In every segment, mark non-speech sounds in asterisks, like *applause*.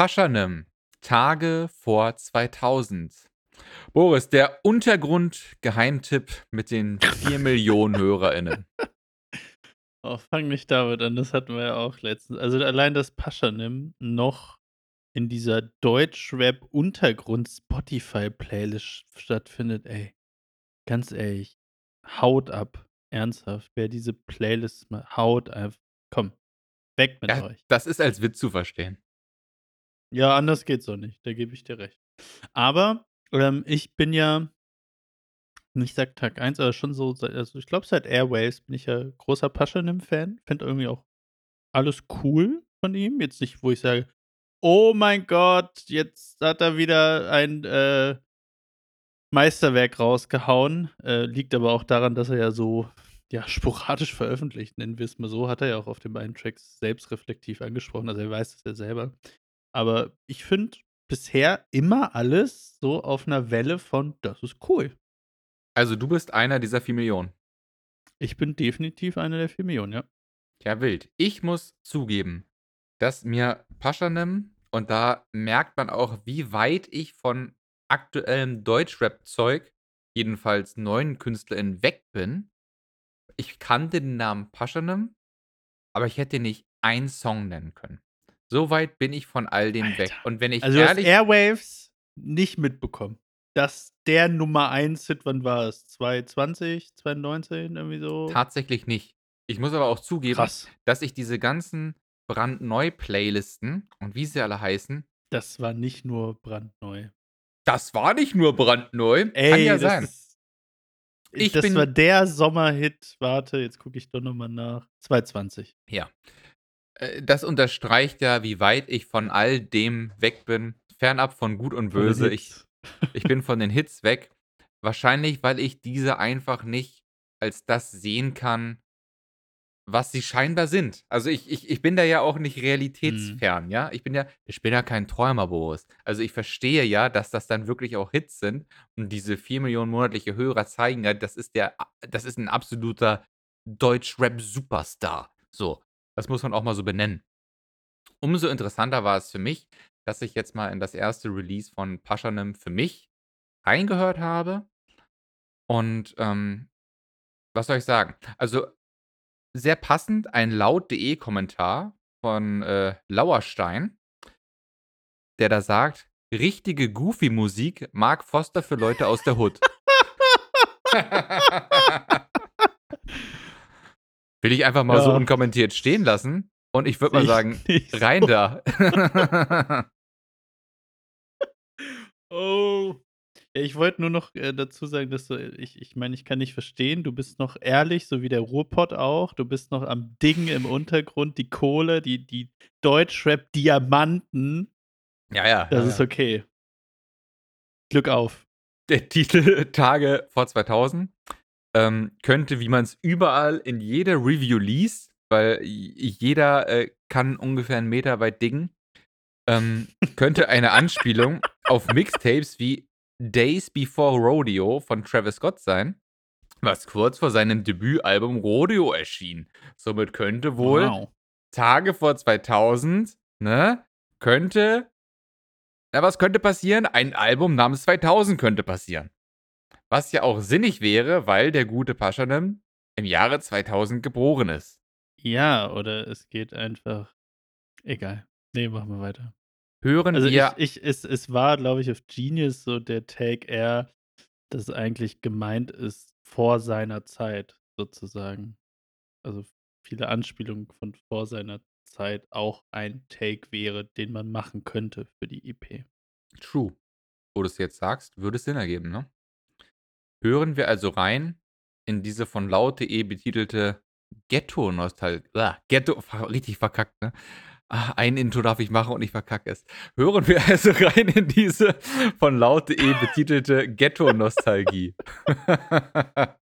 Paschanim. Tage vor 2000. Boris, der Untergrund-Geheimtipp mit den 4 Millionen HörerInnen. *laughs* Oh, fang nicht damit an, das hatten wir ja auch letztens. Also allein, dass Paschanim noch in dieser Deutschrap-Untergrund-Spotify-Playlist stattfindet, ey. Ganz ehrlich, haut ab. Ernsthaft. Wer diese Playlist mal haut einfach. Komm, weg mit Ja, euch. das ist als Witz zu verstehen. Ja, anders geht's auch nicht. Da gebe ich dir recht. Aber ähm, ich bin ja nicht seit Tag 1, aber schon so, also ich glaube, seit Airwaves bin ich ja großer Paschanim-Fan. Finde irgendwie auch alles cool von ihm. Jetzt nicht, wo ich sage, oh mein Gott, jetzt hat er wieder ein äh, Meisterwerk rausgehauen. Äh, liegt aber auch daran, dass er ja so ja, sporadisch veröffentlicht, nennen wir es mal so. Hat er ja auch auf den beiden Tracks selbstreflektiv angesprochen. Also er weiß es ja selber. Aber ich finde bisher immer alles so auf einer Welle von, das ist cool. Also du bist einer dieser 4 Millionen. Ich bin definitiv einer der 4 Millionen, ja. Ja, wild. Ich muss zugeben, dass mir Paschanim, und da merkt man auch, wie weit ich von aktuellem Deutschrap-Zeug, jedenfalls neuen KünstlerInnen, weg bin. Ich kannte den Namen Paschanim, aber ich hätte nicht einen Song nennen können. So weit bin ich von all dem weg. Alter. Und wenn ich Also du hast ehrlich. Airwaves nicht mitbekommen. Dass der Nummer 1 Hit, wann war es? 2020, 2019, irgendwie so? Tatsächlich nicht. Ich muss aber auch zugeben, Krass. dass ich diese ganzen brandneu-Playlisten und wie sie alle heißen, Das war nicht nur brandneu. das war nicht nur brandneu. Ey, Kann ja das sein. Ist, Ich das bin- war der Sommerhit. Warte, jetzt gucke ich doch nochmal nach. 2020. Ja. Äh, Das unterstreicht ja, wie weit ich von all dem weg bin. Fernab von Gut und Böse. Ich, ich bin von den Hits weg. Wahrscheinlich, weil ich diese einfach nicht als das sehen kann, was sie scheinbar sind. Also ich, ich, ich bin da ja auch nicht realitätsfern, ja. Ich bin ja, ich bin ja kein Träumer, Boris. Also ich verstehe ja, dass das dann wirklich auch Hits sind und diese 4 Millionen monatliche Hörer zeigen ja, das ist der, das ist ein absoluter Deutsch-Rap-Superstar. So, das muss man auch mal so benennen. Umso interessanter war es für mich, dass ich jetzt mal in das erste Release von Paschanim für mich reingehört habe. Und ähm, was soll ich sagen? Also sehr passend ein laut.de Kommentar von äh, Lauerstein, der da sagt, richtige Goofy-Musik Mark Foster für Leute aus der Hood. *laughs* *laughs* *laughs* Will ich einfach mal so Ja. unkommentiert stehen lassen und ich würde mal sagen, *laughs* so. rein da. *laughs* Oh. Ja, ich wollte nur noch äh, dazu sagen, dass du, ich, ich meine, ich kann nicht verstehen, du bist noch ehrlich, so wie der Ruhrpott auch. Du bist noch am Ding im Untergrund, die Kohle, die, die Deutschrap-Diamanten. ja, ja. Das ja, ist okay. Glück auf. der Titel Tage vor 2000 ähm, könnte, wie man es überall in jeder Review liest, weil jeder äh, kann ungefähr einen Meter weit diggen, ähm, könnte eine Anspielung auf Mixtapes wie Days Before Rodeo von Travis Scott sein, was kurz vor seinem Debütalbum Rodeo erschien. Somit könnte wohl Wow. Tage vor 2000, ne, könnte, na, was könnte passieren? Ein Album namens 2000 könnte passieren. Was ja auch sinnig wäre, weil der gute Paschanem im Jahre 2000 geboren ist. Ja, oder es geht einfach. Egal. Nee, machen wir weiter. Hören Also wir, ich, ich, es, es war, glaube ich, auf Genius so der Take eher, dass eigentlich gemeint ist vor seiner Zeit sozusagen. Also viele Anspielungen von vor seiner Zeit auch ein Take wäre, den man machen könnte für die EP. true, wo du es jetzt sagst, würde es Sinn ergeben, ne? Hören wir also rein in diese von laut.de betitelte Ghetto-Nostalgie. Ah, Ghetto, richtig verkackt, ne? Ah, ein Intro darf ich machen und ich verkacke es. Hören wir *laughs* also rein in diese von laut.de betitelte Ghetto-Nostalgie. *laughs*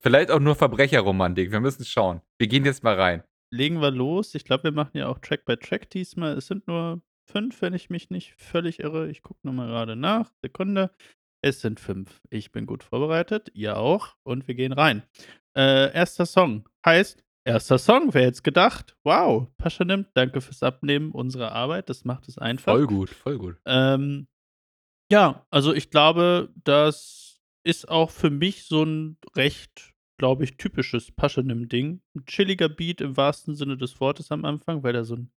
Vielleicht auch nur Verbrecherromantik. Wir müssen schauen. Wir gehen jetzt mal rein. Legen wir los. Ich glaube, wir machen ja auch Track by Track diesmal. Es sind nur fünf, wenn ich mich nicht völlig irre. Ich gucke nochmal gerade nach. Sekunde. Es sind fünf. Ich bin gut vorbereitet. Ihr auch. Und wir gehen rein. Äh, erster Song heißt erster Song, wer hätte gedacht? Wow, Paschanim, danke fürs Abnehmen unserer Arbeit, das macht es einfach. Voll gut, voll gut. Ähm, ja, also ich glaube, das ist auch für mich so 'n recht, glaube ich, typisches Paschanim-Ding. 'N chilliger Beat im wahrsten Sinne des Wortes am Anfang, weil da so 'n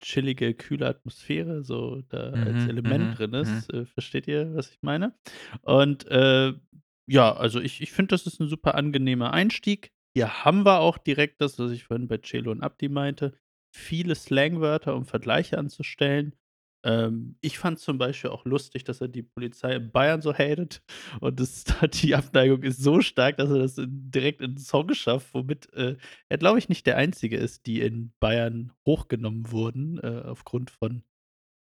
chillige, kühle Atmosphäre so da als Mhm, Element mhm, drin mhm. ist. Äh, versteht ihr, was ich meine? Und, äh, ja, also ich ich finde, das ist 'n super angenehmer Einstieg. Hier haben wir auch direkt das, was ich vorhin bei Celo und Abdi meinte, viele Slangwörter, um Vergleiche anzustellen. Ähm, ich fand zum Beispiel auch lustig, dass er die Polizei in Bayern so hatet und das *laughs* da die Abneigung ist so stark, dass er das in direkt in 'n Song schafft, womit, äh, er, glaube ich, nicht der Einzige ist, die in Bayern hochgenommen wurden, äh, aufgrund von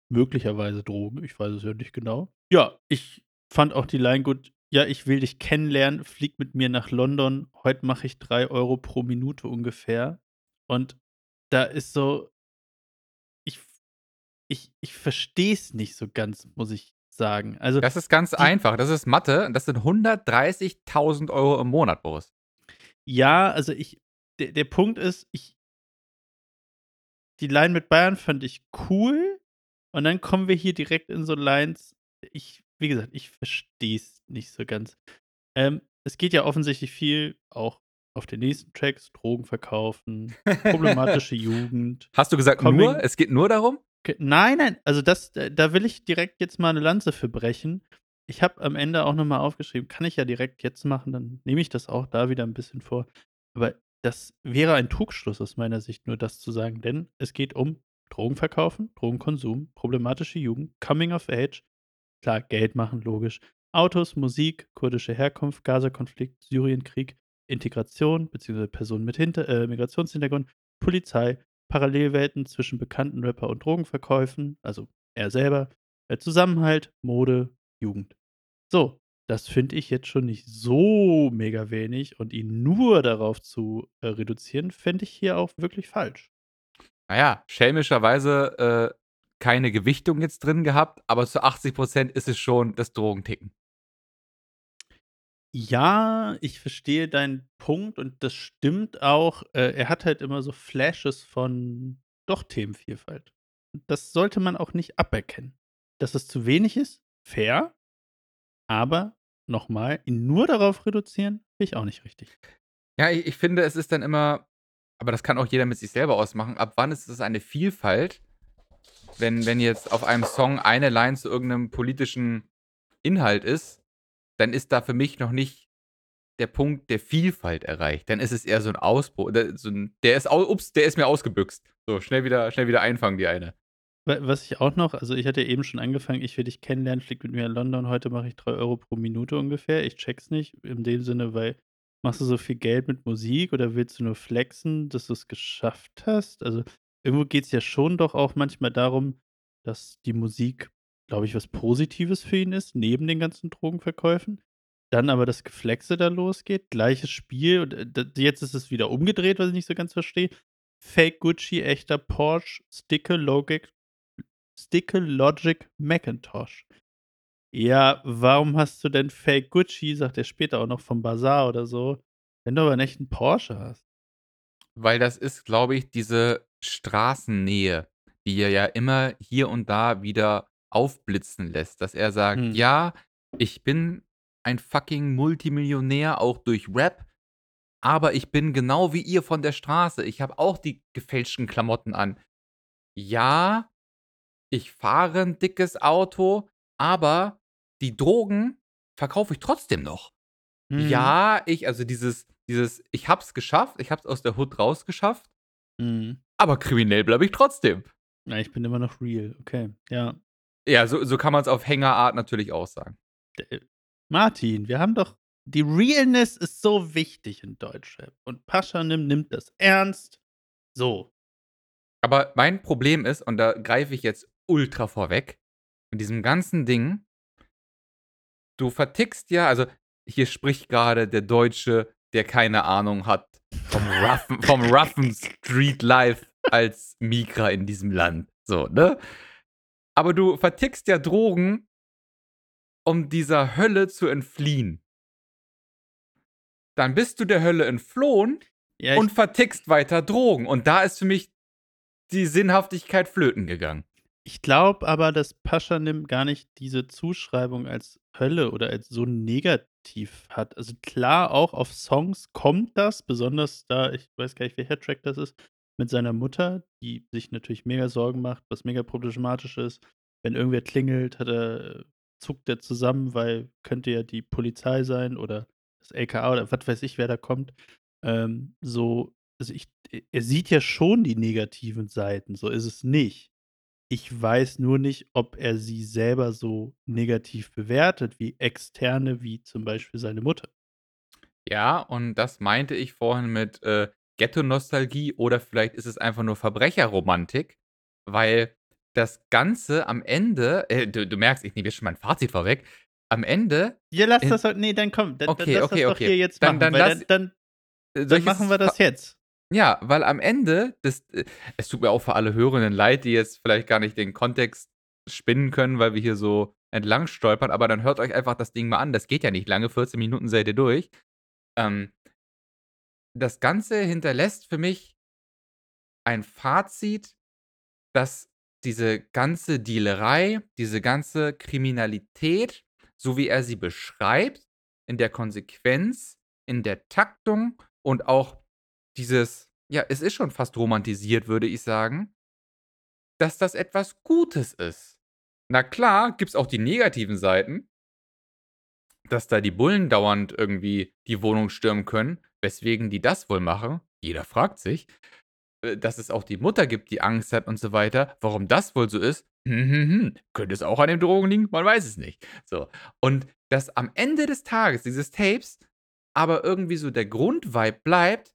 möglicherweise Drogen. Ich weiß es ja nicht genau. Ja, ich fand auch die Line gut: „Ja, ich will dich kennenlernen, flieg mit mir nach London. Heut mache ich 3 € pro Minute ungefähr.“ Und da ist so ich ich verstehe es nicht so ganz, muss ich sagen. Also, Das ist ganz die einfach. Das ist Mathe. Das sind 130.000 € im Monat, Boris. Ja, also ich der der Punkt ist, ich die Line mit Bayern fand ich cool und dann kommen wir hier direkt in so Lines ich wie gesagt, ich verstehe es nicht so ganz. Ähm, es geht ja offensichtlich viel auch auf den nächsten Tracks, Drogen verkaufen, *laughs* problematische Jugend, Hast du gesagt Coming nur? Es geht nur darum? Nein, nein, also das da da will ich direkt jetzt mal 'ne Lanze für brechen. Ich habe am Ende auch noch mal aufgeschrieben kann ich ja direkt jetzt machen, dann nehme ich das auch da wieder 'n bisschen vor. Aber das wäre ein Trugschluss aus meiner Sicht, nur das zu sagen, denn es geht um Drogen verkaufen, Drogenkonsum, problematische Jugend, Coming of Age, klar, Geld machen, logisch, Autos, Musik, kurdische Herkunft, Gazakonflikt, Syrienkrieg, Integration beziehungsweise Personen mit Hinter äh, Migrationshintergrund, Polizei, Parallelwelten zwischen bekannten Rapper und Drogenverkäufen, also er selber, Zusammenhalt, Mode, Jugend. So, das finde ich jetzt schon nicht so mega wenig und ihn nur darauf zu, äh, reduzieren, fände ich hier auch wirklich falsch. Na ja, schelmischerweise, äh, keine Gewichtung jetzt drin gehabt, aber zu 80 % ist es schon das Drogenticken. Ja, ich verstehe deinen Punkt und das stimmt auch. Äh, er hat halt immer so Flashes von doch Themenvielfalt. Das sollte man auch nicht aberkennen. Dass es zu wenig ist, fair, aber noch mal, ihn nur darauf reduzieren, finde ich auch nicht richtig. Ja, i ich finde, es ist dann immer aber das kann auch jeder mit sich selber ausmachen. Ab wann ist es eine Vielfalt, wenn wenn jetzt auf einem Song eine Line zu irgend 'nem politischen Inhalt ist, dann ist da für mich noch nicht der Punkt der Vielfalt erreicht. Dann ist es eher so 'n Ausbru oder so 'n der ist ups, der ist mir ausgebüxt. So, schnell wieder schnell wieder einfangen, die eine. Wa was ich auch noch also, ich hatte eben schon angefangen: „Ich will dich kennenlernen, flieg mit mir nach London. Heute mache ich 3 € pro Minute ungefähr.“ Ich checke es nicht in dem Sinne, weil machst du so viel Geld mit Musik oder willst du nur flexen, dass du's geschafft hast? Also, irgendwo geht's ja schon doch auch manchmal darum, dass die Musik, glaube ich, was Positives für ihn ist, neben den ganzen Drogenverkäufen. Dann aber das Geflexe da losgeht, gleiches Spiel und, äh, jetzt ist es wieder umgedreht, was ich nicht so ganz verstehe. Fake Gucci, echter Porsche, Sticke Logic Sticke Logic Macintosh. Ja, warum hast du denn Fake Gucci, sagt er später auch noch vom Basar oder so, wenn du aber 'n echten Porsche hast? Weil das ist, glaube ich, diese Straßennähe, die ja immer hier und da wieder aufblitzen lässt, dass er sagt: Mhm. „Ja, ich bin ein fucking Multimillionär, auch durch Rap, aber ich bin genau wie ihr von der Straße. Ich habe auch die gefälschten Klamotten an. Ja, ich fahre 'n dickes Auto, aber die Drogen verkaufe ich trotzdem noch. Mhm. Ja, ich“ also dieses dieses: „Ich habe es geschafft, ich habe es aus der Hood rausgeschafft“ Mhm. „aber kriminell bleibe ich trotzdem.“ Ja, ich bin immer noch real, okay, ja. Ja, so so kann man's auf Hängerart natürlich auch sagen. Äh, Martin, wir haben doch die Realness ist so wichtig in Deutschrap und Pashanim nimmt das ernst. So. Aber mein Problem ist, und da greife ich jetzt ultra vorweg, in diesem ganzen Ding du vertickst ja also, hier spricht grade der Deutsche, der keine Ahnung hat vom roughen vom roughen Street Life als Migrer in diesem Land, so, ne? Aber du vertickst ja Drogen um dieser Hölle zu entfliehen. Dann bist du der Hölle entflohen Ja, und vertickst weiter Drogen. Und da ist für mich die Sinnhaftigkeit flöten gegangen. Ich glaube aber, dass Paschanim gar nicht diese Zuschreibung als Hölle oder als so negativ hat. Also klar, auch auf Songs kommt das, besonders da, ich weiß gar nicht, welcher Track das ist, mit seiner Mutter, die sich natürlich mega Sorgen macht, was mega problematisch ist. Wenn irgendwer klingelt, hat er, zuckt er zusammen, weil könnte ja die Polizei sein oder das LKA oder was weiß ich, wer da kommt. Ähm, so, also ich, er sieht ja schon die negativen Seiten, so ist es nicht. Ich weiß nur nicht, ob er sie selber so negativ bewertet, wie Externe, wie zum Beispiel seine Mutter. Ja, und das meinte ich vorhin mit äh, Ghetto-Nostalgie oder vielleicht ist es einfach nur Verbrecherromantik, weil das Ganze am Ende, äh, du, du merkst, ich nehme jetzt schon mein Fazit vorweg. Am Ende. Ja, lass das doch. Nee, dann komm. Dann, okay, lass okay, das okay. doch hier jetzt dann, machen. Dann, weil lass, dann, dann, äh, dann machen wir das jetzt. Ja, weil am Ende, das, äh, es tut mir auch für alle Hörenden leid, die jetzt vielleicht gar nicht den Kontext spinnen können, weil wir hier so entlang stolpern, aber dann hört euch einfach das Ding mal an. Das geht ja nicht lange, 14 Minuten seid ihr durch. Ähm, das Ganze hinterlässt für mich ein Fazit, dass diese ganze Dealerei, diese ganze Kriminalität, so wie er sie beschreibt, in der Konsequenz, in der Taktung und auch dieses, ja, es ist schon fast romantisiert, würde ich sagen, dass das etwas Gutes ist. Na klar, gibt es auch die negativen Seiten, dass da die Bullen dauernd irgendwie die Wohnung stürmen können, weswegen die das wohl machen. Jeder fragt sich, äh, dass es auch die Mutter gibt, die Angst hat und so weiter. Warum das wohl so ist, *laughs* hm, hm, hm. könnte es auch an den Drogen liegen? Man weiß es nicht. So. Und dass am Ende des Tages dieses Tapes aber irgendwie so der Grundvibe bleibt,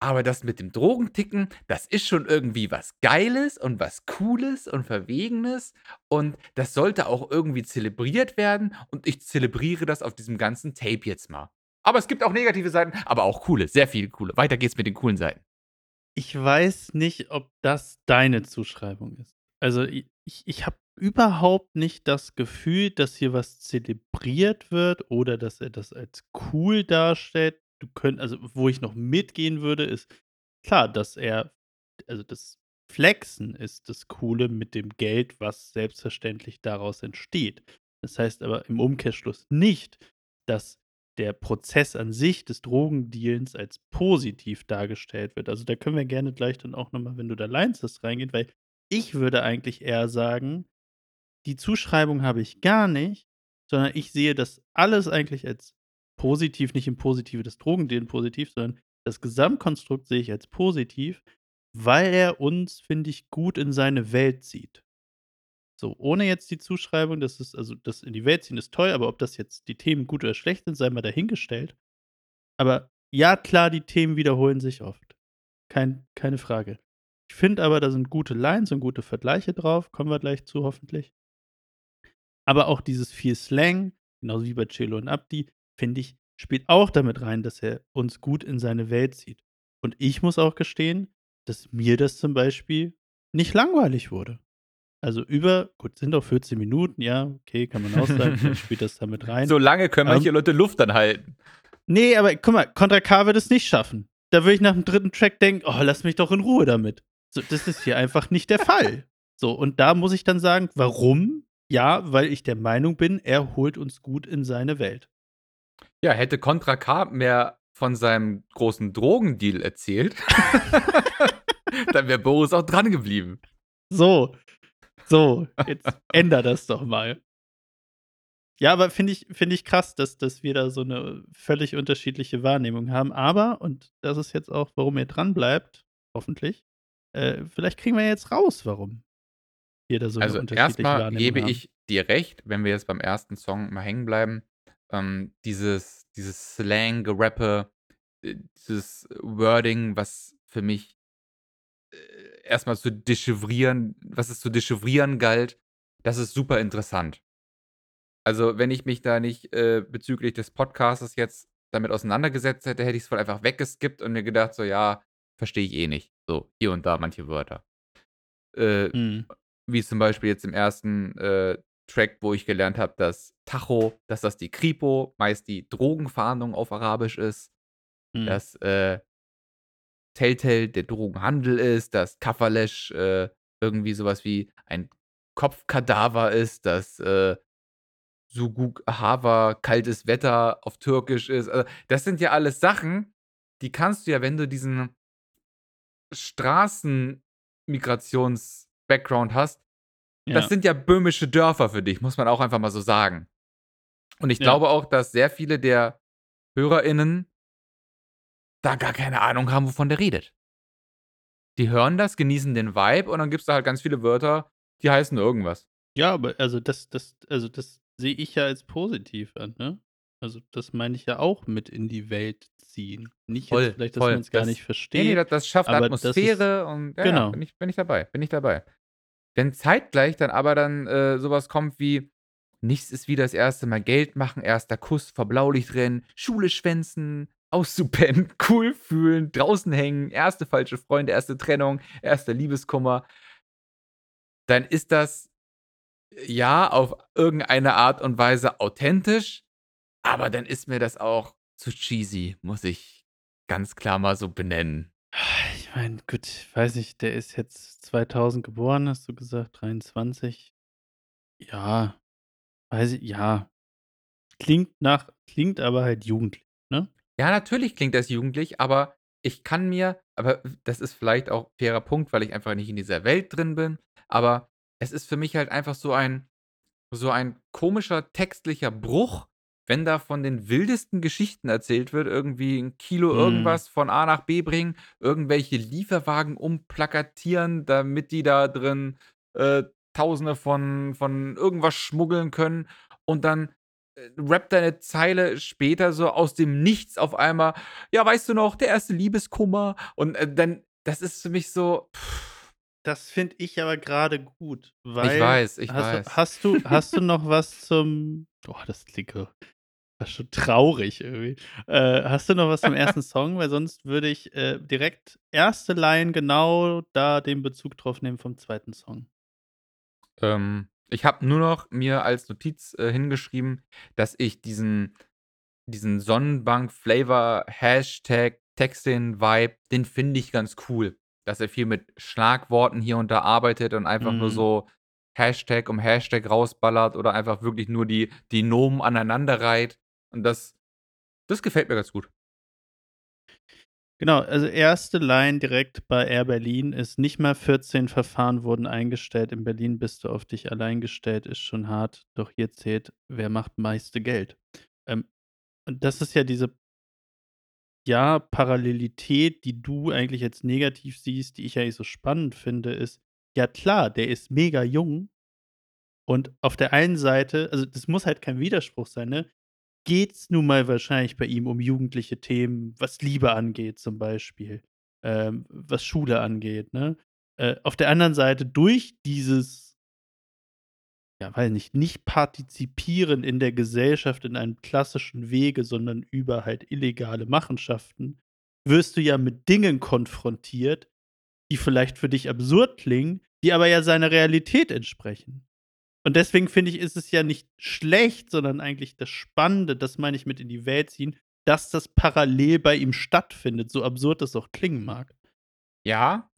aber das mit dem Drogenticken, das ist schon irgendwie was Geiles und was Cooles und Verwegenes. Und das sollte auch irgendwie zelebriert werden. Und ich zelebriere das auf diesem ganzen Tape jetzt mal. Aber es gibt auch negative Seiten, aber auch coole, sehr viele coole. Weiter geht's mit den coolen Seiten. Ich weiß nicht, ob das deine Zuschreibung ist. Also ich, ich habe überhaupt nicht das Gefühl, dass hier was zelebriert wird oder dass er das als cool darstellt. Du könnt, also wo ich noch mitgehen würde, ist klar, dass er, also das Flexen ist das Coole mit dem Geld, was selbstverständlich daraus entsteht. Das heißt aber im Umkehrschluss nicht, dass der Prozess an sich des Drogendealens als positiv dargestellt wird. Also da können wir gerne gleich dann auch nochmal, wenn du da Lines hast, reingehen, weil ich würde eigentlich eher sagen, die Zuschreibung habe ich gar nicht, sondern ich sehe das alles eigentlich als positiv, nicht im Positive des Drogendealen positiv, sondern das Gesamtkonstrukt sehe ich als positiv, weil er uns, finde ich, gut in seine Welt zieht. So, ohne jetzt die Zuschreibung, dass es, also das in die Welt ziehen ist toll, aber ob das jetzt die Themen gut oder schlecht sind, sei mal dahingestellt. Aber ja, klar, die Themen wiederholen sich oft. Kein, keine Frage. Ich finde aber, da sind gute Lines und gute Vergleiche drauf, kommen wir gleich zu, hoffentlich. Aber auch dieses viel Slang, genauso wie bei Cello und Abdi, finde ich, spielt auch damit rein, dass er uns gut in seine Welt zieht. Und ich muss auch gestehen, dass mir das zum Beispiel nicht langweilig wurde. Also über, gut, sind auch 14 Minuten, ja, okay, kann man auch sagen, vielleicht spielt das damit rein. So lange können manche Ähm, Leute Luft dann halten. Nee, aber guck mal, Contra K wird es nicht schaffen. Da würde ich nach dem dritten Track denken, oh, lass mich doch in Ruhe damit. So, das ist hier einfach nicht der Fall. So, und da muss ich dann sagen, warum? Ja, weil ich der Meinung bin, er holt uns gut in seine Welt. Ja, hätte Contra K mehr von seinem großen Drogendeal erzählt, *laughs* *laughs* dann wäre Boris auch dran geblieben. So, so, jetzt änder das doch mal. Ja, aber finde ich, find ich krass, dass, dass wir da so eine völlig unterschiedliche Wahrnehmung haben. Aber, und das ist jetzt auch, warum ihr dran bleibt, hoffentlich, äh, vielleicht kriegen wir jetzt raus, warum wir da so eine Also unterschiedliche erstmal Wahrnehmung gebe haben. ich dir recht, wenn wir jetzt beim ersten Song mal hängen bleiben. Ähm, dieses, dieses Slang-Gerappe, äh, dieses Wording, was für mich erstmal zu dechiffrieren, was es zu dechiffrieren galt, das ist super interessant. Also, wenn ich mich da nicht äh, bezüglich des Podcasts jetzt damit auseinandergesetzt hätte, hätte ich es wohl einfach weggeskippt und mir gedacht, so, ja, verstehe ich eh nicht. So, hier und da manche Wörter. Äh, Mhm. wie zum Beispiel jetzt im ersten äh, Track, wo ich gelernt habe, dass Tacho, dass das die Kripo, meist die Drogenfahndung auf Arabisch ist. Mhm. Dass äh, Telltale der Drogenhandel ist, dass Kafalesch, äh, irgendwie so was wie ein Kopfkadaver ist, dass, äh, Suguk Hava kaltes Wetter auf Türkisch ist. Äh, das sind ja alles Sachen, die kannst du ja, wenn du diesen Straßen-Migrations-Background hast das Ja. sind ja böhmische Dörfer für dich, muss man auch einfach mal so sagen. Und ich Ja. glaube auch, dass sehr viele der HörerInnen da gar keine Ahnung haben, wovon der redet. Die hören das, genießen den Vibe und dann gibt's da halt ganz viele Wörter, die heißen irgendwas. Ja, aber also das das also das sehe ich ja als positiv an, ne? Also, das meine ich ja auch mit in die Welt ziehen. Nicht jetzt Voll, vielleicht, dass voll. man's gar nicht Das ne, ne, da versteht, das schafft das ist Atmosphäre und ja, ja, genau. bin ich bin ich dabei bin ich dabei. Wenn zeitgleich dann aber dann, äh, so was kommt wie: „Nichts ist wie das 1. Mal Geld machen, 1. Kuss vor Blaulicht rennen, Schule schwänzen, auszupennen, *laughs* cool fühlen, draußen hängen, 1. falsche Freunde, 1. Trennung, 1. Liebeskummer“ dann ist das, ja, auf irgendeine Art und Weise authentisch, aber dann ist mir das auch zu cheesy, muss ich ganz klar mal so benennen. Ich meine, gut, weiß nicht, der ist jetzt 2000 geboren, hast du gesagt, 23. Ja, weiß ich ja. Klingt nach klingt aber halt jugendlich, ne? Ja, natürlich klingt das jugendlich, aber ich kann mir aber das ist vielleicht auch fairer Punkt, weil ich einfach nicht in dieser Welt drin bin, aber es ist für mich halt einfach so ein so ein komischer textlicher Bruch, wenn da von den wildesten Geschichten erzählt wird, irgendwie 'n Kilo Mhm. irgendwas von A nach B bringen, irgendwelche Lieferwagen umplakatieren, damit die da drin, äh, Tausende von von irgendwas schmuggeln können und dann, rappt er 'ne Zeile später so aus dem Nichts auf einmal: „Ja, weißt du noch, der 1. Liebeskummer?“ Und, äh, dann das ist für mich so Das finde ich aber grade gut, Ich weil weiß, ich hast du weiß. hast du hast du noch was zum oh, das klingt ja fast schon traurig irgendwie. Äh, hast du noch was zum 1. *laughs* Song? Weil sonst würde ich, äh, direkt 1. Line genau da den Bezug drauf nehmen vom 2. Song. Ähm, ich habe nur noch mir als Notiz, äh, hingeschrieben, dass ich diesen diesen Sonnenbank-Flavor Hashtag Texting-Vibe, den finde ich ganz cool, dass er viel mit Schlagworten hier und da arbeitet und einfach nur Mhm. so Hashtag um Hashtag rausballert oder einfach wirklich nur die die Nomen aneinanderreiht und das das gefällt mir ganz gut. Genau, also 1. Line direkt bei Air Berlin ist: „Nicht mal 14 Verfahren wurden eingestellt. In Berlin bist du auf dich allein gestellt. Ist schon hart, doch hier zählt, wer macht meiste Geld.“ Ähm, und das ist ja diese ja, Parallelität, die du eigentlich als negativ siehst, die ich eigentlich so spannend finde, ist: Ja klar, der ist mega jung und auf der einen Seite also, das muss halt kein Widerspruch sein, ne? Geht's nun mal wahrscheinlich bei ihm um jugendliche Themen, was Liebe angeht zum Beispiel, ähm, was Schule angeht, ne? Äh, auf der anderen Seite durch dieses ja, weiß nicht, nicht partizipieren in der Gesellschaft in einem klassischen Wege, sondern über halt illegale Machenschaften, wirst du ja mit Dingen konfrontiert, die vielleicht für dich absurd klingen, die aber ja seiner Realität entsprechen. Und deswegen finde ich, ist es ja nicht schlecht, sondern eigentlich das Spannende, das meine ich mit in die Welt ziehen, dass das parallel bei ihm stattfindet, so absurd das auch klingen mag. Ja,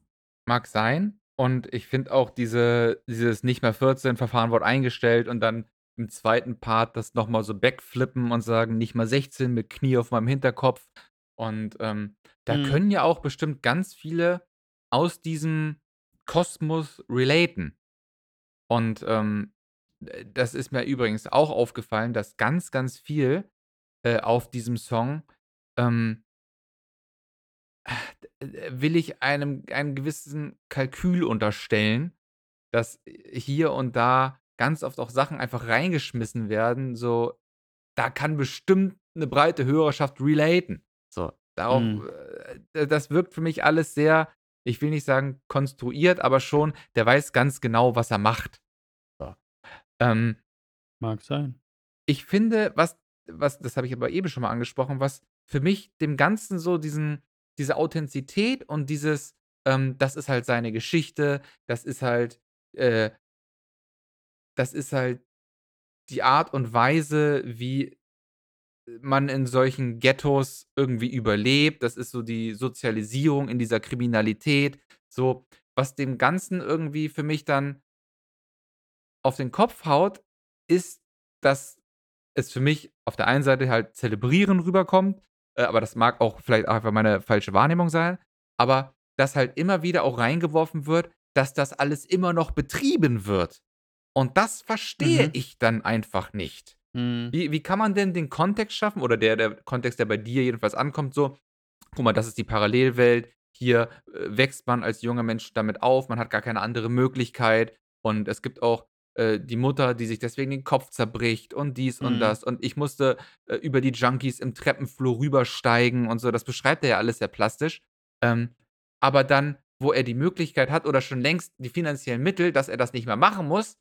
mag sein. Und ich finde auch diese dieses nicht mehr 14 Verfahren wurde eingestellt und dann im 2. Part das noch mal so backflippen und sagen: „Nicht mal 16 mit Knie auf meinem Hinterkopf.“ Und, ähm, da Mhm. können ja auch bestimmt ganz viele aus diesem Kosmos relaten. Und, ähm, äh, das ist mir übrigens auch aufgefallen, dass ganz, ganz viel, äh, auf diesem Song, ähm d äh, will ich einem einen gewissen Kalkül unterstellen, dass hier und da ganz oft auch Sachen einfach reingeschmissen werden, so, da kann bestimmt 'ne breite Hörerschaft relaten. So, darauf äh, das wirkt für mich alles sehr, ich will nicht sagen konstruiert, aber schon, der weiß ganz genau, was er macht. So. Ähm Mag sein. ich finde, was was das habe ich aber eben schon mal angesprochen, was für mich dem Ganzen so diesen diese Authentizität und dieses, ähm das ist halt seine Geschichte, das ist halt, äh das ist halt die Art und Weise, wie man in solchen Ghettos irgendwie überlebt. Das ist so die Sozialisierung in dieser Kriminalität, so, was dem Ganzen irgendwie für mich dann auf den Kopf haut, ist, dass es für mich auf der einen Seite halt zelebrieren rüberkommt, äh, aber das mag auch vielleicht einfach meine falsche Wahrnehmung sein, aber dass halt immer wieder auch reingeworfen wird, dass das alles immer noch betrieben wird. Und das verstehe Mhm. ich dann einfach nicht. Mhm. Wie wie kann man denn den Kontext schaffen oder der der Kontext, der bei dir jedenfalls ankommt, so: „Guck mal, das ist die Parallelwelt. Hier, äh, wächst man als junger Mensch damit auf. Man hat gar keine andere Möglichkeit. Und es gibt auch, äh, die Mutter, die sich deswegen den Kopf zerbricht und dies und Mhm. das. Und ich musste, äh, über die Junkies im Treppenflur rübersteigen und so.“ Das beschreibt er ja alles sehr plastisch. Ähm, aber dann, wo er die Möglichkeit hat oder schon längst die finanziellen Mittel, dass er das nicht mehr machen muss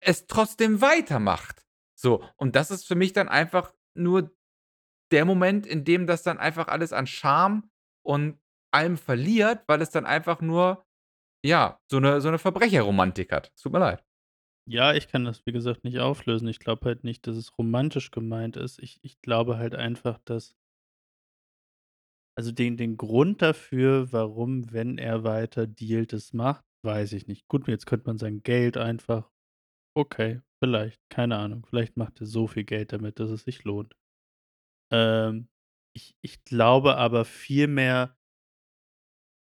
es trotzdem weitermacht. So, und das ist für mich dann einfach nur der Moment, in dem das dann einfach alles an Charme und allem verliert, weil es dann einfach nur, ja, so 'ne so 'ne Verbrecherromantik hat. Tut mir leid. Ja, ich kann das, wie gesagt, nicht auflösen. Ich glaube halt nicht, dass es romantisch gemeint ist. Ich ich glaube halt einfach, dass also, den den Grund dafür, warum, wenn er weiter dealt, es macht, weiß ich nicht. Gut, jetzt könnte man sagen, Geld einfach. Okay, vielleicht, keine Ahnung. Vielleicht macht er so viel Geld damit, dass es sich lohnt. Ähm, ich ich glaube aber vielmehr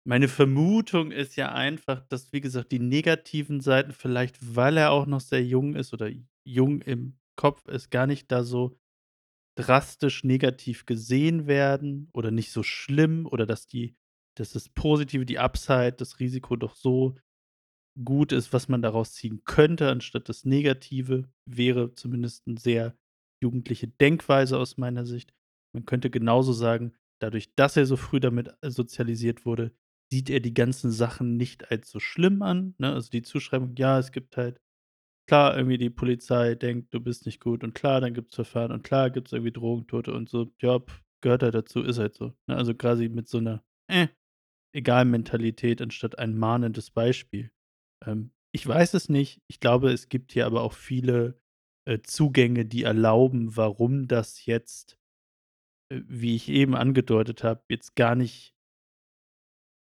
meine Vermutung ist ja einfach, dass, wie gesagt, die negativen Seiten vielleicht, weil er auch noch sehr jung ist oder jung im Kopf ist, gar nicht da so drastisch negativ gesehen werden oder nicht so schlimm oder dass die dass das Positive, die Upside, das Risiko doch so gut ist, was man daraus ziehen könnte, anstatt das Negative, wäre zumindest 'n sehr jugendliche Denkweise aus meiner Sicht. Man könnte genauso sagen, dadurch, dass er so früh damit, äh, sozialisiert wurde, sieht er die ganzen Sachen nicht als so schlimm an, ne? Also, die Zuschreibung, ja, es gibt halt klar, irgendwie die Polizei denkt, du bist nicht gut und klar, dann gibt's Verfahren und klar gibt's irgendwie Drogentote und so. Ja, gehört halt dazu, ist halt so, ne? Also, quasi mit so 'ner „Äh, egal“ Mentalität anstatt ein mahnendes Beispiel. Ähm, ich weiß es nicht. Ich glaube, es gibt hier aber auch viele, äh, Zugänge, die erlauben, warum das jetzt, äh, wie ich eben angedeutet habe, jetzt gar nicht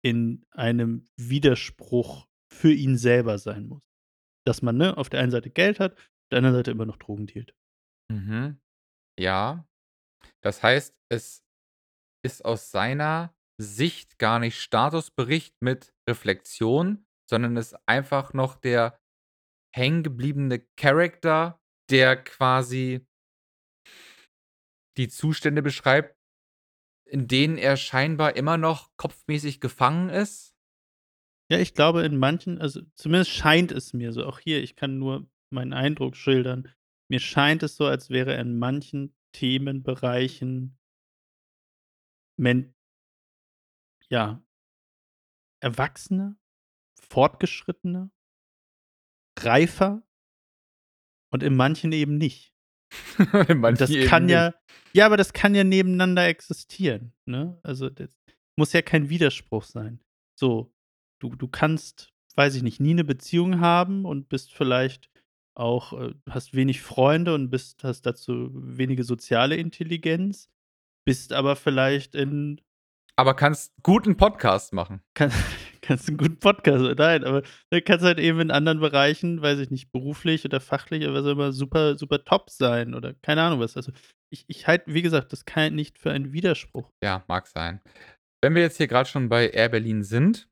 in einem Widerspruch für ihn selber sein muss. Dass man, ne, auf der einen Seite Geld hat, auf der anderen Seite immer noch Drogen dealt. Mhm. Ja. Das heißt, es ist aus seiner Sicht gar nicht Statusbericht mit Reflexion, sondern ist einfach noch der hängengebliebene Character, der quasi die Zustände beschreibt, in denen er scheinbar immer noch kopfmäßig gefangen ist? Ja, ich glaube, in manchen also, zumindest scheint es mir so. Auch hier, ich kann nur meinen Eindruck schildern. Mir scheint es so, als wäre er in manchen Themenbereichen men ja erwachsener, fortgeschrittener reifer und in manchen eben nicht. *laughs* In manchen das eben kann nicht. ja ja, aber das kann ja nebeneinander existieren, ne? Also, das muss ja kein Widerspruch sein. So, du du kannst, weiß ich nicht, nie 'ne Beziehung haben und bist vielleicht auch äh, hast wenig Freunde und bist hast dazu wenige soziale Intelligenz, bist aber vielleicht in Aber kannst gut 'n Podcast machen. Kann *laughs* kannst 'n guten Podcast nein, aber du kannst halt eben in anderen Bereichen, weiß ich nicht, beruflich oder fachlich oder was auch immer, super super top sein oder keine Ahnung was. Also, ich ich halte, wie gesagt, das kann nicht für einen Widerspruch. Ja, mag sein. Wenn wir jetzt hier grad schon bei Air Berlin sind,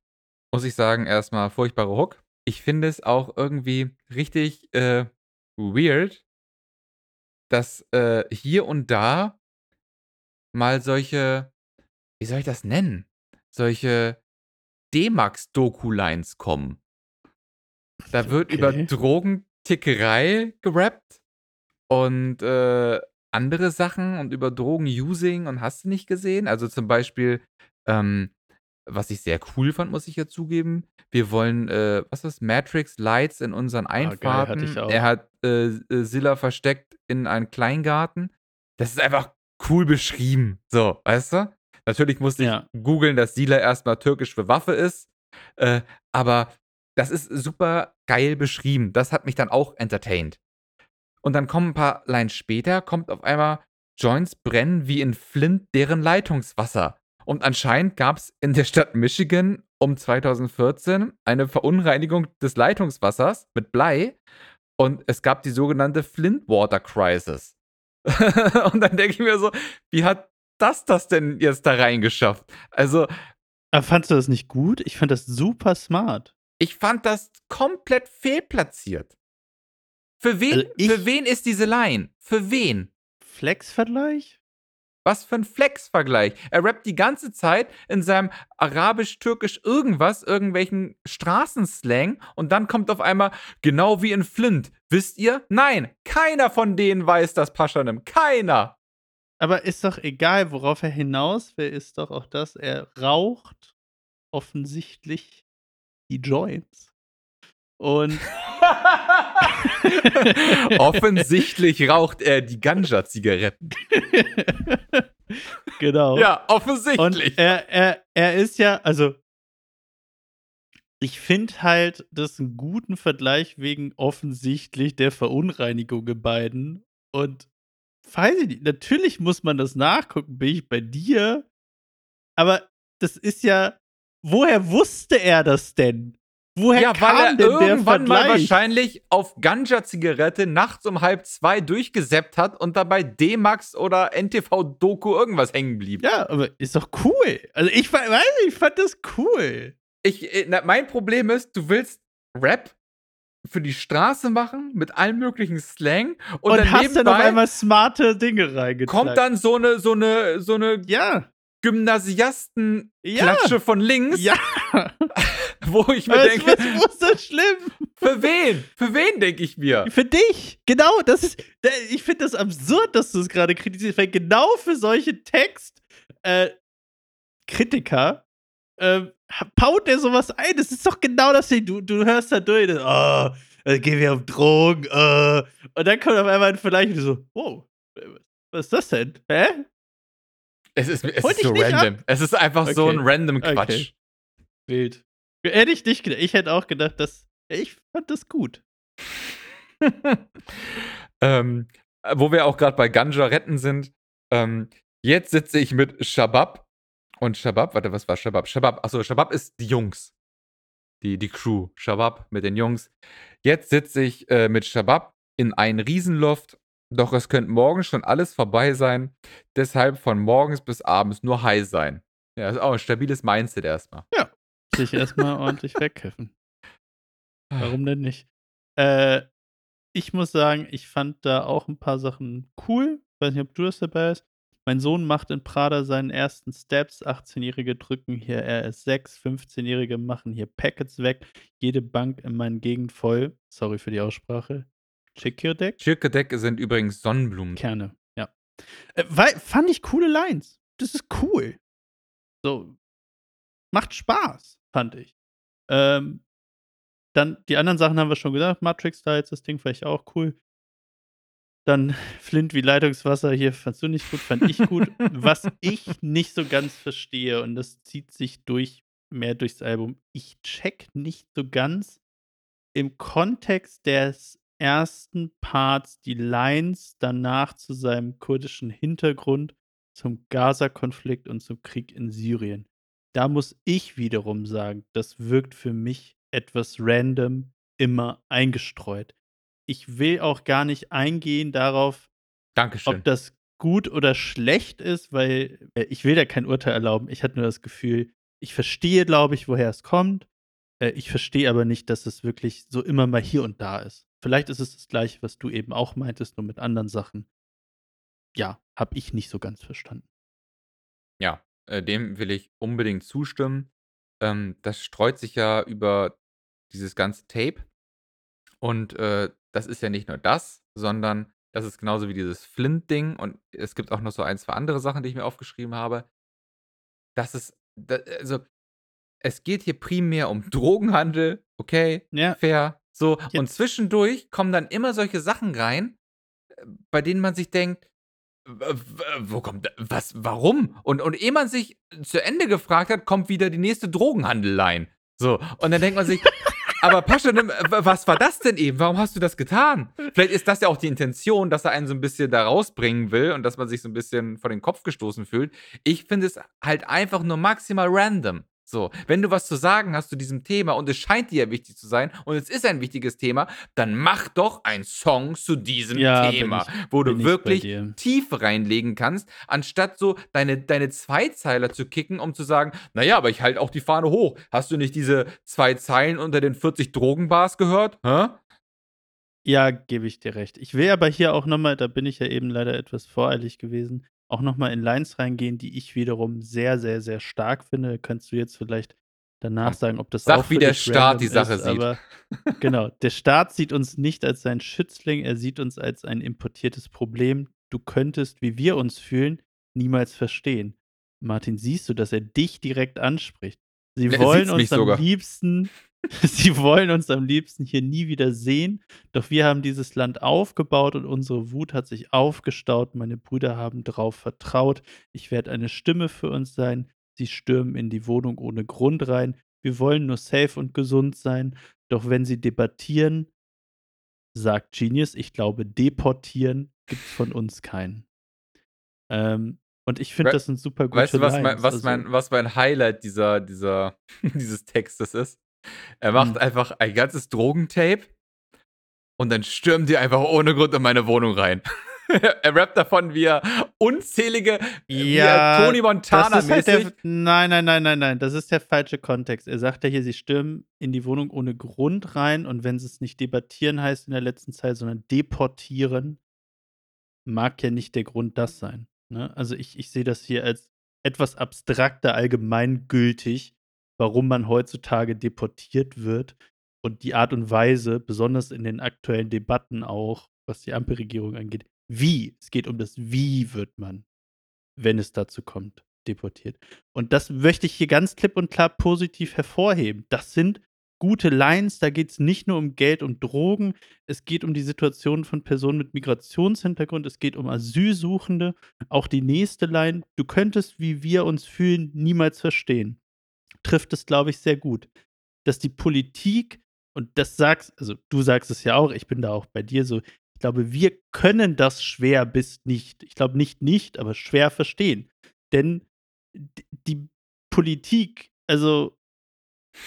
muss ich sagen, erst mal furchtbarer Hook. Ich finde es auch irgendwie richtig, äh, weird dass, äh, hier und da mal solche wie soll ich das nennen? Solche D-Max-Doku-Lines kommen. Da *laughs* wird über Okay. Drogentickerei gerappt und, äh, andere Sachen und über Drogen-Using und hast du nicht gesehen. Also, zum Beispiel, ähm, was ich sehr cool fand, muss ich ja zugeben. Wir wollen, äh, was ist Matrix Lights in unseren Ah, geil, hatte ich Einfahrten. Er hat, äh, äh, Zilla versteckt in einen Kleingarten. Das ist einfach cool beschrieben, so, weißt du? Natürlich musste ich Ja. googeln, dass Zilla erst mal türkisch für Waffe ist, äh, aber das ist supergeil beschrieben. Das hat mich dann auch entertained. Und dann kommen 'n paar Lines später kommt auf einmal: „Joints brennen wie in Flint deren Leitungswasser.“ Und anscheinend gab's in der Stadt Michigan um 2014 eine Verunreinigung des Leitungswassers mit Blei und es gab die sogenannte Flint Water Crisis. *laughs* Und dann denke ich mir so: „Wie hat das das denn jetzt da reingeschafft?“ Also Aber fandst du das nicht gut? Ich fand das super smart. ich fand das komplett fehlplatziert. Für wen Also, ich für wen ist diese Line? Für wen? Flex-Vergleich? Was für 'n Flex-Vergleich. Er rappt die ganze Zeit in seinem Arabisch, Türkisch, irgendwas, irgendwelchen Straßenslang und dann kommt auf einmal: „Genau wie in Flint. Wisst ihr?“ Nein, keiner von denen weiß das, Pashanim. Keiner. Aber ist doch egal, worauf er hinaus will, ist doch auch das, er raucht offensichtlich die Joints. Und *laughs* Offensichtlich raucht er die Ganja-Zigaretten. *laughs* Genau. Ja, Und offensichtlich. er er er ist ja also ich finde halt das 'n guten Vergleich wegen offensichtlich der Verunreinigung in beiden. Und weiß ich nicht, natürlich muss man das nachgucken, bin ich bei dir. Aber das ist ja woher wusste er das denn? Woher Ja, weil kam er denn der irgendwann mal wahrscheinlich auf Ganja-Zigarette nachts um 1:30 durchgesappt hat und dabei D-Max oder NTV-Doku irgendwas hängen blieb. Ja, aber ist doch cool. Also, ich weiß nicht, ich fand das cool. Ich äh, na, mein Problem ist, du willst Rap für die Straße machen mit allem möglichen Slang und, Und, dann hast dann auf einmal smarte Dinge reingetragen. kommt dann so 'ne so 'ne so 'ne Ja. Gymnasiasten-Klatsche Ja. von links, Ja. *laughs* wo ich mir Was denke: was ist das schlimm? „Für wen? Für wen?“, denke ich mir. Für dich. Genau, das ist ich finde das absurd, dass du es grade kritisierst, weil genau für solche Text äh, Kritiker, ha baut der so was ein. Das ist doch genau das Ding. Du du hörst da durch, das: „Oh, geht wieder um Drogen, äh.“ Und dann kommt auf einmal 'n Vergleich und so: „Wow, äh, was ist das denn? Hä?“ Es ist es Holt ist so nicht ab? random. Es ist einfach so Okay. 'n random Okay. Quatsch. Wild. Hätte ich nicht gedacht. Ich hätte auch gedacht, dass ich fand das gut. *laughs* Ähm, äh, wo wir auch grad bei Ganja-Retten sind, ähm, jetzt sitze ich mit Shabab und Shabab warte, was war Shabab? Shabab, ach so, Shabab ist die Jungs. Die die Crew. Shabab mit den Jungs. Jetzt sitze ich, äh, mit Shabab in ein Riesenloft, doch es könnte morgen schon alles vorbei sein, deshalb von morgens bis abends nur high sein. Ja, ist auch 'n stabiles Mindset erst mal. Ja, sich erst mal ordentlich *laughs* wegkiffen. Warum denn nicht? Äh, ich muss sagen, ich fand da auch 'n paar Sachen cool. Weiß nicht, ob du das dabei hast. Mein Sohn macht in Prada seinen ersten Steps. 18-Jährige drücken hier RS6, 15-Jährige machen hier Packets weg. Jede Bank in meinen Gegend voll. Sorry für die Aussprache. Chikirdek? Chikirdek sind übrigens Sonnenblumen. Kerne, ja. Äh, wei fand ich coole Lines. Das ist cool. So. Macht Spaß, fand ich. Ähm, dann die anderen Sachen haben wir schon gesagt. Matrix da jetzt das Ding ich auch cool. Dann *laughs* Flint wie Leitungswasser hier fandst du nicht gut, fand ich gut. *laughs* Was ich nicht so ganz verstehe, und das zieht sich durch mehr durchs Album, ich checke nicht so ganz im Kontext des ersten Parts die Lines danach zu seinem kurdischen Hintergrund, zum Gaza-Konflikt und zum Krieg in Syrien. Da muss ich wiederum sagen, das wirkt für mich etwas random immer eingestreut. Ich will auch gar nicht eingehen darauf, Dankeschön. ob das gut oder schlecht ist, weil, äh, ich will da kein Urteil erlauben. Ich hatte nur das Gefühl, ich verstehe, glaube ich, woher es kommt. Äh, ich verstehe aber nicht, dass es wirklich so immer mal hier und da ist. Vielleicht ist es das Gleiche, was du eben auch meintest, nur mit anderen Sachen. Ja, habe ich nicht so ganz verstanden. Ja, äh, dem will ich unbedingt zustimmen. Ähm, das streut sich ja über dieses ganze Tape. Und, äh, das ist ja nicht nur das, sondern das ist genauso wie dieses Flint-Ding und es gibt auch noch so 1, 2 andere Sachen, die ich mir aufgeschrieben habe. Das ist da also, es geht hier primär um *laughs* Drogenhandel, okay, Ja. fair, so. Ja. Und zwischendurch kommen dann immer solche Sachen rein, äh, bei denen man sich denkt: „W w wo kommt was warum?“ Und und ehe man sich zu Ende gefragt hat, kommt wieder die nächste Drogenhandel-Line. So, und dann denkt man sich *laughs* Aber Paschanim, w was war das denn eben? Warum hast du das getan? Vielleicht ist das ja auch die Intention, dass er einen so 'n bisschen da rausbringen will und dass man sich so 'n bisschen vor den Kopf gestoßen fühlt. Ich finde es halt einfach nur maximal random. So, wenn du was zu sagen hast zu diesem Thema und es scheint dir ja wichtig zu sein und es ist ein wichtiges Thema, dann mach doch einen Song zu diesem Ja, Thema, ich wo du wirklich dir. Tiefe reinlegen kannst, anstatt so deine deine Zweizeiler zu kicken, um zu sagen: „Na ja, aber ich halte auch die Fahne hoch. Hast du nicht diese 2 Zeilen unter den 40 Drogenbars gehört, hä?“ Ja, gebe ich dir recht. Ich will aber hier auch noch mal da bin ich ja eben leider etwas voreilig gewesen, auch noch mal in Lines reingehen, die ich wiederum sehr, sehr, sehr stark finde. Kannst du jetzt vielleicht danach sagen, ob das auch sag, wie für der Staat die Sache ist, sieht. aber *laughs* genau. Der Staat sieht uns nicht als seinen Schützling, er sieht uns als ein importiertes Problem. Du könntest, wie wir uns fühlen, niemals verstehen. Martin, siehst du, dass er dich direkt anspricht? Sie er wollen uns am sogar. liebsten *laughs* sie wollen uns am liebsten hier nie wieder sehen, doch wir haben dieses Land aufgebaut und unsere Wut hat sich aufgestaut. Meine Brüder haben drauf vertraut. Ich werde eine Stimme für uns sein. Sie stürmen in die Wohnung ohne Grund rein. Wir wollen nur safe und gesund sein. Doch wenn sie debattieren, sagt Genius, ich glaube, deportieren gibt's von uns keinen. Ähm, und ich finde, das sind super weißt gute du, was mein was also mein was mein Highlight dieser dieser *laughs* dieses Textes ist? Er macht Mhm. einfach ein ganzes Drogentape und dann stürmen die einfach ohne Grund in meine Wohnung rein. *laughs* Er rappt davon, wie er unzählige wie Ja, Tony das ist halt der nein, nein, nein, nein, nein, das ist der falsche Kontext. Er sagt ja hier, sie stürmen in die Wohnung ohne Grund rein und wenn sie's nicht debattieren heißt in der letzten Zeile, sondern deportieren mag ja nicht der Grund das sein, ne? Also, ich ich sehe das hier als etwas abstrakter allgemeingültig, warum man heutzutage deportiert wird und die Art und Weise, besonders in den aktuellen Debatten auch, was die Ampelregierung angeht. Wie? Es geht um das Wie wird man, wenn es dazu kommt, deportiert. Und das möchte ich hier ganz klipp und klar positiv hervorheben. Das sind gute Lines, da geht's nicht nur um Geld und Drogen, es geht um die Situation von Personen mit Migrationshintergrund, es geht um Asylsuchende. Auch die nächste Line: „Du könntest, wie wir uns fühlen, niemals verstehen.“ Trifft es, glaube ich, sehr gut. Dass die Politik und das sagst also, du sagst es ja auch, ich bin da auch bei dir so, ich glaube, wir können das schwer bis nicht ich glaube nicht nicht, aber schwer verstehen. Denn die Politik, also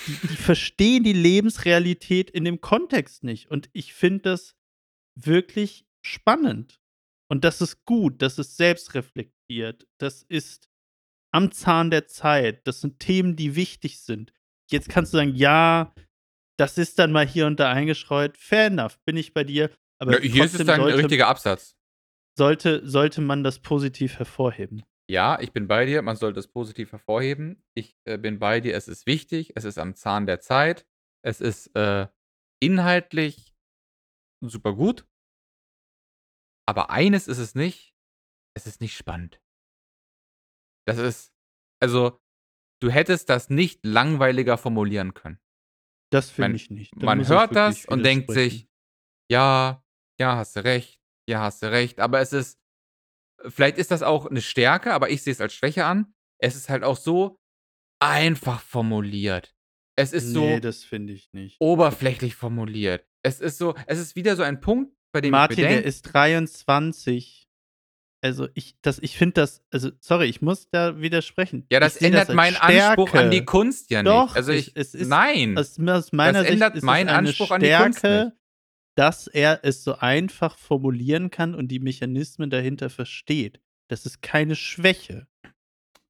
die die verstehen die Lebensrealität in dem Kontext nicht. Und ich finde das wirklich spannend. Und das ist gut, das ist selbstreflektiert, das ist am Zahn der Zeit. Das sind Themen, die wichtig sind. Jetzt kannst du sagen: „Ja, das ist dann mal hier und da eingestreut.“ Fair enough, bin ich bei dir, aber Ja, hier ist es dann sollte richtiger Absatz. sollte sollte man das positiv hervorheben. Ja, ich bin bei dir, man sollte es positiv hervorheben. Ich, äh, bin bei dir, es ist wichtig, es ist am Zahn der Zeit. Es ist, äh, inhaltlich super gut. Aber eines ist es nicht, es ist nicht spannend. Das ist also, du hättest das nicht langweiliger formulieren können. Das finde ich nicht. Da man ich hört das und denkt sich: „Ja, ja, hast du recht, ja, hast du recht.“ Aber es ist vielleicht ist das auch 'ne Stärke, aber ich sehe es als Schwäche an. Es ist halt auch so einfach formuliert. Es ist so das finde ich nicht. oberflächlich formuliert. Es ist so es ist wieder so ein Punkt, bei dem ich mir Martin, der ist 23. Also, ich das ich finde das also, sorry, ich muss da widersprechen. Ja, das das ändert als meinen Anspruch an die Stärke. Kunst ja nicht. Doch, Also, ich es ist nein, aus aus meiner das Sicht ändert meinen eine Anspruch an die Kunst nicht. Stärke, dass er es so einfach formulieren kann und die Mechanismen dahinter versteht. Das ist keine Schwäche.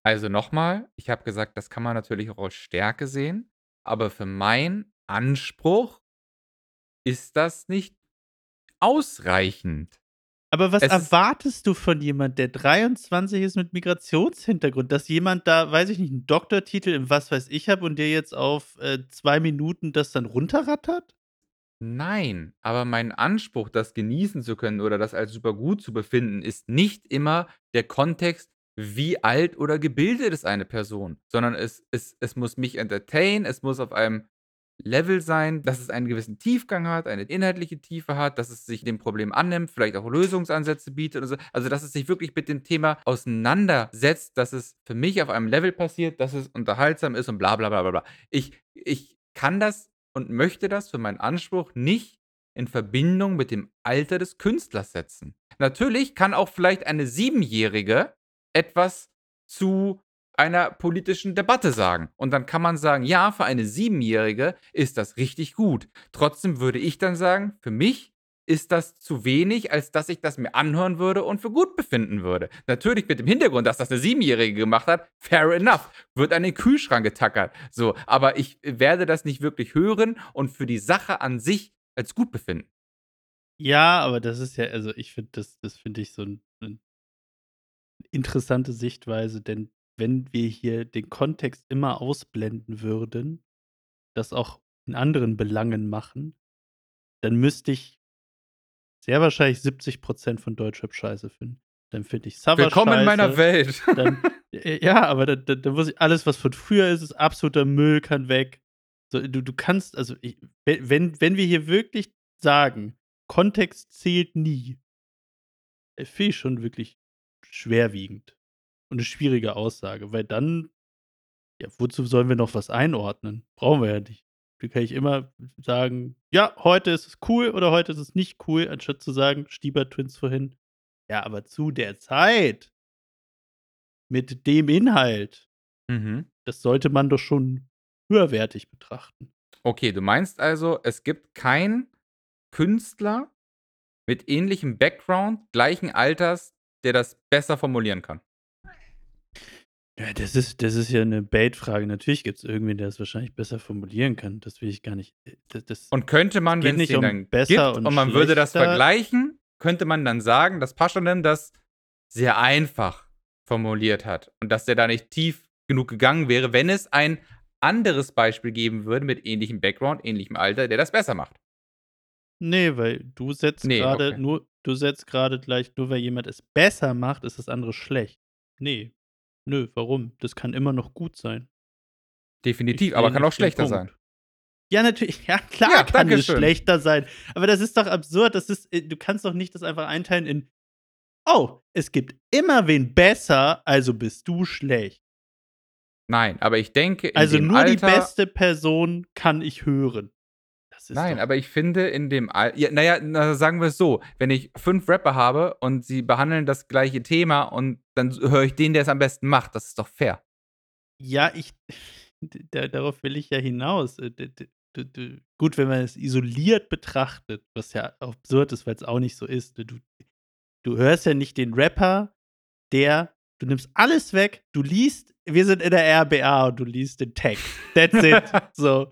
Also, noch mal, ich habe gesagt, das kann man natürlich auch als Stärke sehen, aber für meinen Anspruch ist das nicht ausreichend. Aber was Es erwartest du von jemand, der 23 ist mit Migrationshintergrund? Dass jemand da, weiß ich nicht, 'n Doktortitel in was weiß ich habe und dir jetzt auf, äh, 2 Minuten das dann runterrattert? Nein, aber mein Anspruch, das genießen zu können oder das als super gut zu befinden, ist nicht immer der Kontext, wie alt oder gebildet ist eine Person, sondern es es es muss mich entertainen, es muss auf einem Level sein, dass es einen gewissen Tiefgang hat, eine inhaltliche Tiefe hat, dass es sich dem Problem annimmt, vielleicht auch Lösungsansätze bietet so. Also, dass es sich wirklich mit dem Thema auseinandersetzt, dass es für mich auf einem Level passiert, dass es unterhaltsam ist und bla bla bla bla bla. Ich ich kann das und möchte das für meinen Anspruch nicht in Verbindung mit dem Alter des Künstlers setzen. Natürlich kann auch vielleicht eine Siebenjährige etwas zu einer politischen Debatte sagen. Und dann kann man sagen, ja, für eine Siebenjährige ist das richtig gut. Trotzdem würde ich dann sagen, für mich ist das zu wenig, als dass ich das mir anhören würde und für gut befinden würde. Natürlich mit dem Hintergrund, dass das eine Siebenjährige gemacht hat, fair enough, wird an den Kühlschrank getackert. So, aber ich werde das nicht wirklich hören und für die Sache an sich als gut befinden. Ja, aber das ist ja, also ich finde, das, das finde ich so eine ein interessante Sichtweise, denn wenn wir hier den Kontext immer ausblenden würden, das auch in anderen Belangen machen, dann müsste ich sehr wahrscheinlich 70% von Deutschrap scheiße finden. Dann finde ich Savage Willkommen scheiße. in meiner Welt. Dann, *laughs* ja, aber dann, dann, dann muss ich alles, was von früher ist, ist absoluter Müll, kann weg. So, du, du kannst, also ich, wenn, wenn wir hier wirklich sagen, Kontext zählt nie, äh, finde ich schon wirklich schwerwiegend und eine schwierige Aussage, weil dann, ja, wozu sollen wir noch was einordnen? Brauchen wir ja nicht. Da kann ich immer sagen, ja, heute ist es cool oder heute ist es nicht cool, anstatt zu sagen, Stieber Twins vorhin. Ja, aber zu der Zeit mit dem Inhalt, Mhm. das sollte man doch schon höherwertig betrachten. Okay, du meinst also, es gibt keinen Künstler mit ähnlichem Background, gleichen Alters, der das besser formulieren kann? Ja, das ist, das ist ja eine Bait-Frage. Natürlich gibt es irgendwen, der es wahrscheinlich besser formulieren kann. Das will ich gar nicht. äh, Das, das, Und könnte man, geht wenn es nicht den um dann besser gibt und und man würde das schlechter. vergleichen, könnte man dann sagen, dass Paschanim das sehr einfach formuliert hat und dass der da nicht tief genug gegangen wäre, wenn es ein anderes Beispiel geben würde mit ähnlichem Background, ähnlichem Alter, der das besser macht. Nee, weil du setzt Nee, gerade okay. nur, du setzt gerade gleich, nur weil jemand es besser macht, ist das andere schlecht. Nee. Nö, warum? Das kann immer noch gut sein. Definitiv, aber kann auch schlechter Punkt. sein. Ja, natürlich. *laughs* Ja, klar Ja, kann es dankeschön. schlechter sein. Aber das ist doch absurd. Das ist, äh, du kannst doch nicht das einfach einteilen in, oh, es gibt immer wen besser, also bist du schlecht. Nein, aber ich denke, Also nur die Alter beste Person kann ich hören. Nein, doch, aber ich finde in dem Al ja, naja, na, sagen wir es so, wenn ich 5 Rapper habe und sie behandeln das gleiche Thema und dann höre ich den, der es am besten macht, das ist doch fair. Ja, ich. Da, darauf will ich ja hinaus. Äh, Gut, wenn man es isoliert betrachtet, was ja absurd ist, weil es auch nicht so ist. Du, du hörst ja nicht den Rapper, der. Du nimmst alles weg, du liest, wir sind in der RBA und du liest den Text. That's it. *laughs* so.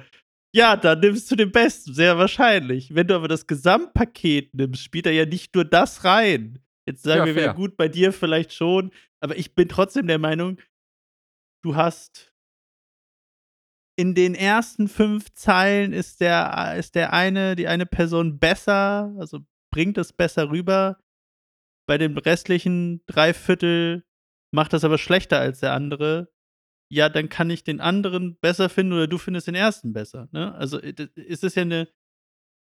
Ja, dann nimmst du den Besten, sehr wahrscheinlich. Wenn du aber das Gesamtpaket nimmst, spielt er ja nicht nur das rein. Jetzt sagen Ja, wir wieder gut, bei dir vielleicht schon, aber ich bin trotzdem der Meinung, du hast in den ersten fünf Zeilen ist der, ist der eine, die eine Person besser, also bringt es besser rüber. Bei den restlichen drei Viertel macht das aber schlechter als der andere. Ja, dann kann ich den anderen besser finden oder du findest den ersten besser. Ne? Also äh, das- es ist ja eine.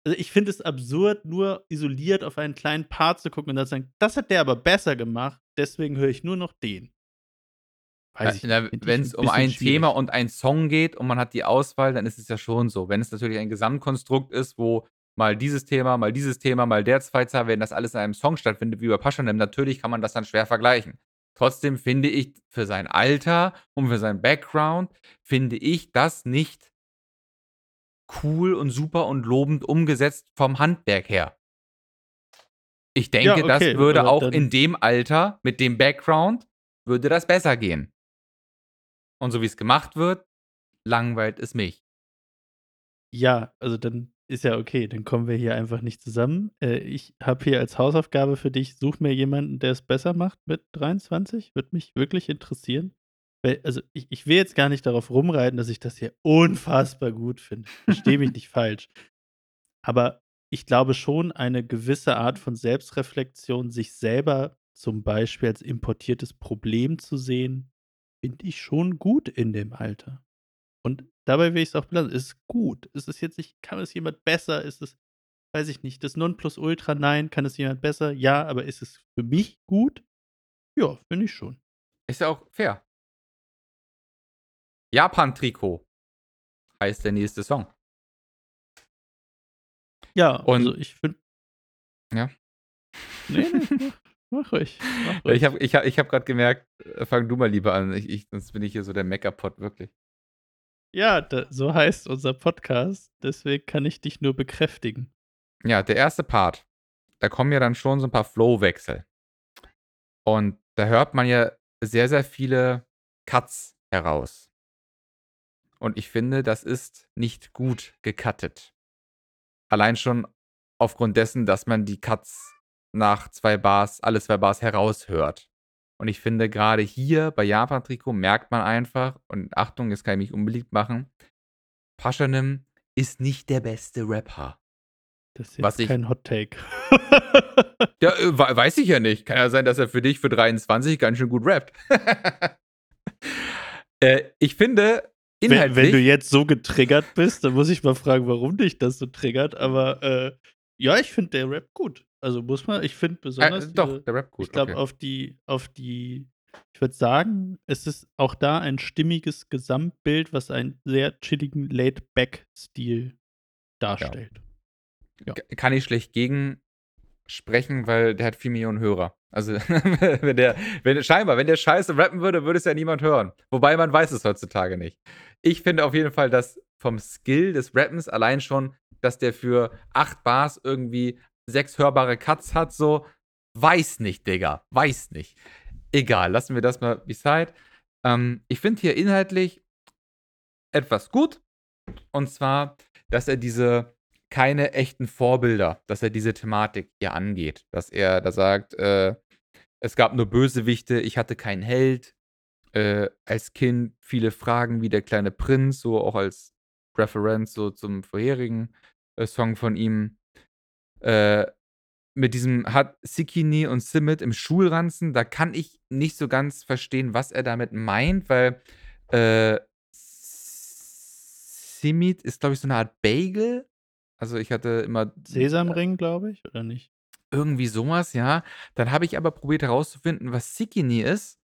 Also ich finde es absurd, nur isoliert auf einen kleinen Part zu gucken und dann zu sagen, das hat der aber besser gemacht, deswegen höre ich nur noch den. Ich Wenn es um ein schwierig. Thema und einen Song geht und man hat die Auswahl, dann ist es ja schon so. Wenn es natürlich ein Gesamtkonstrukt ist, wo mal dieses Thema, mal dieses Thema, mal der Zweizeiler, wenn das alles in einem Song stattfindet, wie bei Paschanem, natürlich kann man das dann schwer vergleichen. Trotzdem finde ich, für sein Alter und für sein Background, finde ich das nicht cool und super und lobend umgesetzt vom Handwerk her. Ich denke, okay, das würde aber auch in dem Alter, mit dem Background, würde das besser gehen. Und so wie es gemacht wird, langweilt es mich. Ja, also dann ist ja okay, dann kommen wir hier einfach nicht zusammen. Äh, ich habe hier als Hausaufgabe für dich, such mir jemanden, der es besser macht mit 23. Würde mich wirklich interessieren. Weil, also ich, ich will jetzt gar nicht darauf rumreiten, dass ich das hier unfassbar gut finde. Verstehe mich nicht falsch. Aber ich glaube schon, eine gewisse Art von Selbstreflexion, sich selber zum Beispiel als importiertes Problem zu sehen, finde ich schon gut in dem Alter. Und dabei will ich es auch belassen. Es ist gut. Ist es jetzt nicht, kann es jemand besser? Ist es, weiß ich nicht, das Nonplusultra? Nein. Kann es jemand besser? Ja, aber ist es für mich gut? Ja, finde ich schon. Ist ja auch fair. Japan-Trikot heißt der nächste Song. Ja, Und also ich finde Ja. Ne, ne, *laughs* mach ruhig, mach Ja, ich ruhig. habe ich habe ich habe grad gemerkt, äh, fang du mal lieber an. Ich ich sonst bin ich hier so der Meckerpot, wirklich. Ja, da so heißt unser Podcast, deswegen kann ich dich nur bekräftigen. Ja, der erste Part, da kommen ja dann schon so 'n paar Flowwechsel. Und da hört man ja sehr, sehr viele Cuts heraus. Und ich finde, das ist nicht gut gecuttet. Allein schon aufgrund dessen, dass man die Cuts nach 2 Bars alle 2 Bars heraushört. Und ich finde, grade hier bei Japan-Trikot merkt man einfach und Achtung, jetzt kann ich mich unbeliebt machen, Pashanim ist nicht der beste Rapper. Das ist Was jetzt ich kein Hot Take. Ja, *laughs* äh, wei weiß ich ja nicht. Kann ja sein, dass er für dich für 23 ganz schön gut rappt. *laughs* Äh, ich finde Wenn wenn du inhaltlich jetzt so getriggert bist, dann muss ich mal fragen, warum dich das so triggert, aber, äh, ja, ich finde, der rappt gut. Also, muss man ich finde besonders Äh, doch, diese der ich gut, glaube, okay. auf die auf die ich würde sagen, es ist auch da ein stimmiges Gesamtbild, was einen sehr chilligen Laid-Back-Stil Ja. darstellt. Ja. K kann ich schlecht gegen sprechen, weil der hat 4 Millionen Hörer. Also, *laughs* wenn der wenn scheinbar, wenn der Scheiße rappen würde, würde es ja niemand hören. Wobei man weiß es heutzutage nicht. Ich finde auf jeden Fall, dass vom Skill des Rappens allein schon, dass der für 8 Bars irgendwie 6 hörbare Cuts hat, so, weiß nicht, Digga, weiß nicht. Egal, lassen wir das mal beside. Ähm, ich finde hier inhaltlich etwas gut. Und zwar, dass er diese keine echten Vorbilder, dass er diese Thematik hier angeht. Dass er da sagt, äh, es gab nur Bösewichte, ich hatte keinen Held. Äh, als Kind viele Fragen wie der kleine Prinz, so auch als Referenz so zum vorherigen, äh, Song von ihm. Äh, mit diesem hat Sikini und Simit im Schulranzen, da kann ich nicht so ganz verstehen, was er damit meint, weil, äh, Simit ist, glaube ich, so 'ne Art Bagel. Also, ich hatte immer Sesamring, glaube ich, oder nicht? Irgendwie so was, ja. Dann habe ich aber probiert herauszufinden, was Sikini ist.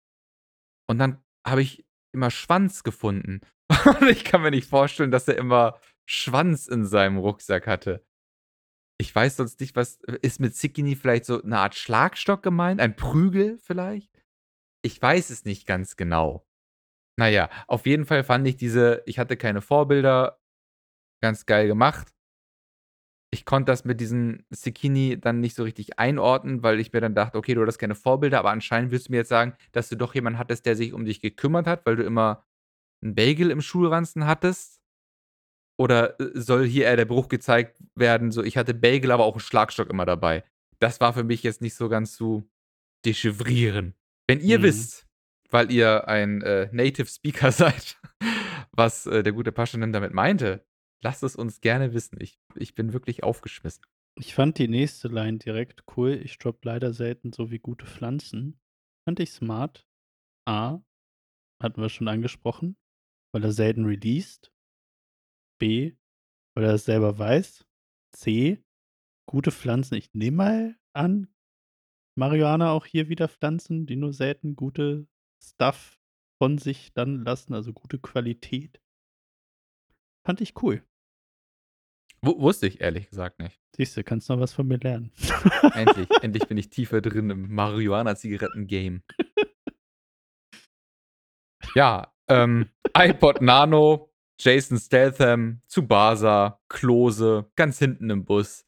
Und dann habe ich immer Schwanz gefunden. *laughs* Und ich kann mir nicht vorstellen, dass er immer Schwanz in seinem Rucksack hatte. Ich weiß sonst nicht, was ist mit Sikini vielleicht so 'ne Art Schlagstock gemeint? Ein Prügel vielleicht? Ich weiß es nicht ganz genau. Na ja, auf jeden Fall fand ich diese „Ich hatte keine Vorbilder“ ganz geil gemacht. Ich konnte das mit diesem Sikini dann nicht so richtig einordnen, weil ich mir dann dachte: „Okay, du hattest keine Vorbilder“, aber anscheinend willst du mir jetzt sagen, dass du doch jemanden hattest, der sich um dich gekümmert hat, weil du immer 'n Bagel im Schulranzen hattest? Oder, äh, soll hier eher der Bruch gezeigt werden, so: „Ich hatte Bagel, aber auch 'n Schlagstock immer dabei?“ Das war für mich jetzt nicht so ganz zu dechiffrieren. Wenn ihr Mhm. wisst, weil ihr ein, äh, Native Speaker *laughs* seid, was, äh, der gute Pashanim damit meinte, lasst es uns gerne wissen. Ich ich bin wirklich aufgeschmissen. Ich fand die nächste Line direkt cool. Ich droppe leider selten so wie gute Pflanzen. Fand ich smart. A, hatten wir schon angesprochen, weil er selten released. B, weil er es selber weiß. C, gute Pflanzen. Ich nehme mal an, Marihuana auch hier wieder Pflanzen, die nur selten gute Stuff von sich dann lassen, also gute Qualität. Fand ich cool. Wu wusste ich ehrlich gesagt nicht. Siehst du, kannst noch was von mir lernen. *laughs* Endlich, *laughs* endlich bin ich tiefer drin im Marihuana-Zigaretten-Game. *laughs* Ja, ähm, iPod Nano, Jason Statham, Tsubasa, Klose, ganz hinten im Bus.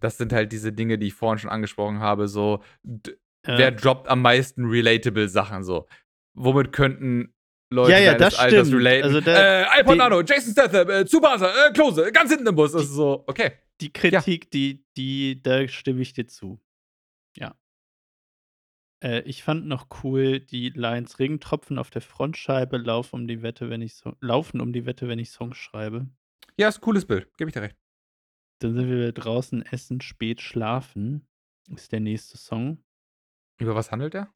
Das sind halt diese Dinge, die ich vorhin schon angesprochen habe, so Ja. wer droppt am meisten relatable Sachen so? Womit könnten Leute Ja, ja, das Alters stimmt. relaten? Also da äh, die Nano, Jason Statham, äh, Tsubasa, äh, Klose, ganz hinten im Bus. Das die ist so, okay. die Ja. Kritik, die die da stimme ich dir zu. Ja. Äh, ich fand noch cool die Lines: „Regentropfen auf der Frontscheibe lauf um die Wette, wenn ich So laufen um die Wette, wenn ich Songs schreibe.“ Ja, ist 'n cooles Bild, gebe ich dir recht. Dann sind wir draußen essen, spät schlafen, ist der nächste Song. Über was handelt der?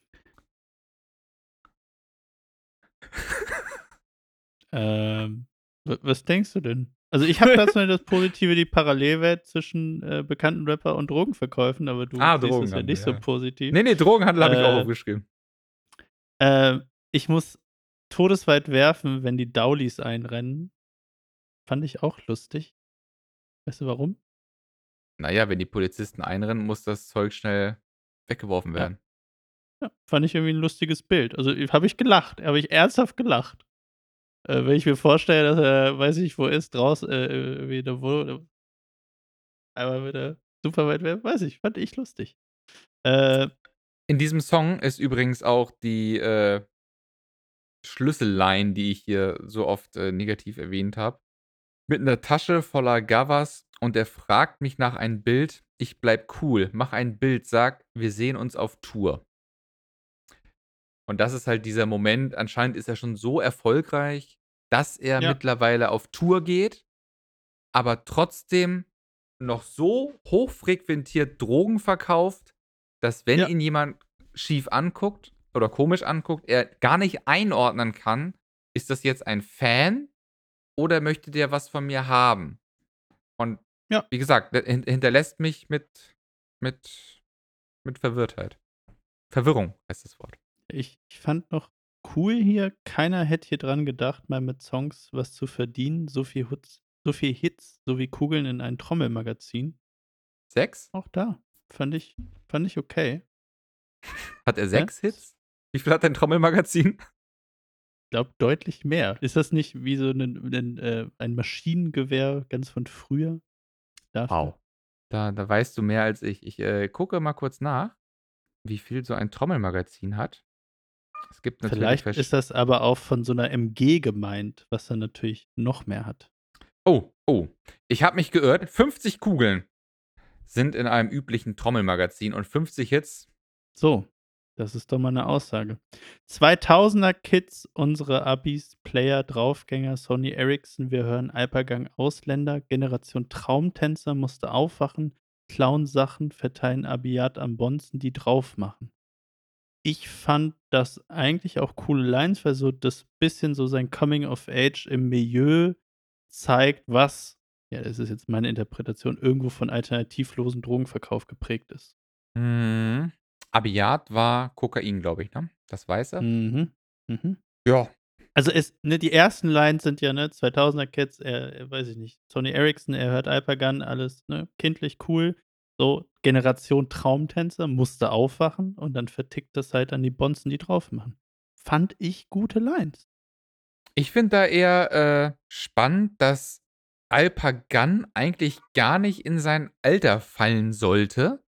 Ähm, wa was denkst du denn? Also, ich habe so *laughs* das Positive, die Parallelwelt zwischen, äh, bekannten Rapper und Drogenverkäufen, aber du Ah, siehst das ja nicht so ja. positiv. Ne, ne, Drogenhandel habe ich auch Äh aufgeschrieben. äh, ich muss todesweit werfen, wenn die Daulis einrennen. Fand ich auch lustig. Weißt du warum? Na ja, wenn die Polizisten einrennen, muss das Zeug schnell weggeworfen Ja. werden. Ja, fand ich irgendwie 'n lustiges Bild. Also, habe ich gelacht, habe ich ernsthaft gelacht. Äh, wenn ich mir vorstelle, dass er, weiß ich, wo ist, draus äh, äh, wieder wo einmal wieder super weit weg, weiß ich, fand ich lustig. Äh In diesem Song ist übrigens auch die, äh Schlüsselline, die ich hier so oft, äh, negativ erwähnt habe. Mit 'ner Tasche voller Gavas und er fragt mich nach ein Bild. Ich bleibe cool, mache ein Bild, sage: „Wir sehen uns auf Tour.“ Und das ist halt dieser Moment. Anscheinend ist er schon so erfolgreich, dass er Ja. mittlerweile auf Tour geht, aber trotzdem noch so hochfrequentiert Drogen verkauft, dass, wenn Ja. ihn jemand schief anguckt oder komisch anguckt, er gar nicht einordnen kann: „Ist das jetzt ein Fan oder möchte der was von mir haben?“ Und Ja. wie gesagt, hinterlässt mich mit mit mit Verwirrtheit. Verwirrung heißt das Wort. Ich ich fand noch cool hier, keiner hätte hier dran gedacht, mal mit Songs was zu verdienen. So viel Hutz so viel Hits, so wie Kugeln in ein Trommelmagazin. 6? Auch da fand ich fand ich okay. Hat er Ja. 6 Hits? Wie viel hat dein Trommelmagazin? Glaube deutlich mehr. Ist das nicht wie so 'nen 'nen äh, ein Maschinengewehr ganz von früher? Dafür. Wow. Da da weißt du mehr als ich. Ich, äh, gucke mal kurz nach, wie viel so ein Trommelmagazin hat. Es gibt natürlich Vielleicht ist das aber auch von so 'ner MG gemeint, was dann natürlich noch mehr hat. Oh, oh, ich habe mich geirrt. 50 Kugeln sind in einem üblichen Trommelmagazin und 50 Hits So, das ist doch mal 'ne Aussage. 2000er Kids, unsere Abis, Player, Draufgänger, Sony Ericsson, wir hören Alpagang Ausländer, Generation Traumtänzer musste aufwachen, klauen Sachen, verteilen Abiyat am Bonzen, die drauf machen. Ich fand das eigentlich auch coole Lines, weil so das bisschen so sein Coming of Age im Milieu zeigt, was ja, das ist jetzt meine Interpretation, irgendwo von alternativlosen Drogenverkauf geprägt ist. Mhm. Abiyat war Kokain, glaube ich, ne? Das Weiße? Mhm. Mhm. Ja. Also, es ne, die ersten Lines sind ja, ne, 2000er Kids, äh, weiß ich nicht, Sony Ericsson, er hört Alpagan, alles, ne, kindlich, cool. So, Generation Traumtänzer musste aufwachen und dann vertickt das halt an die Bonzen, die drauf machen. Fand ich gute Lines. Ich finde da eher, äh, spannend, dass Alpagan eigentlich gar nicht in sein Alter fallen sollte.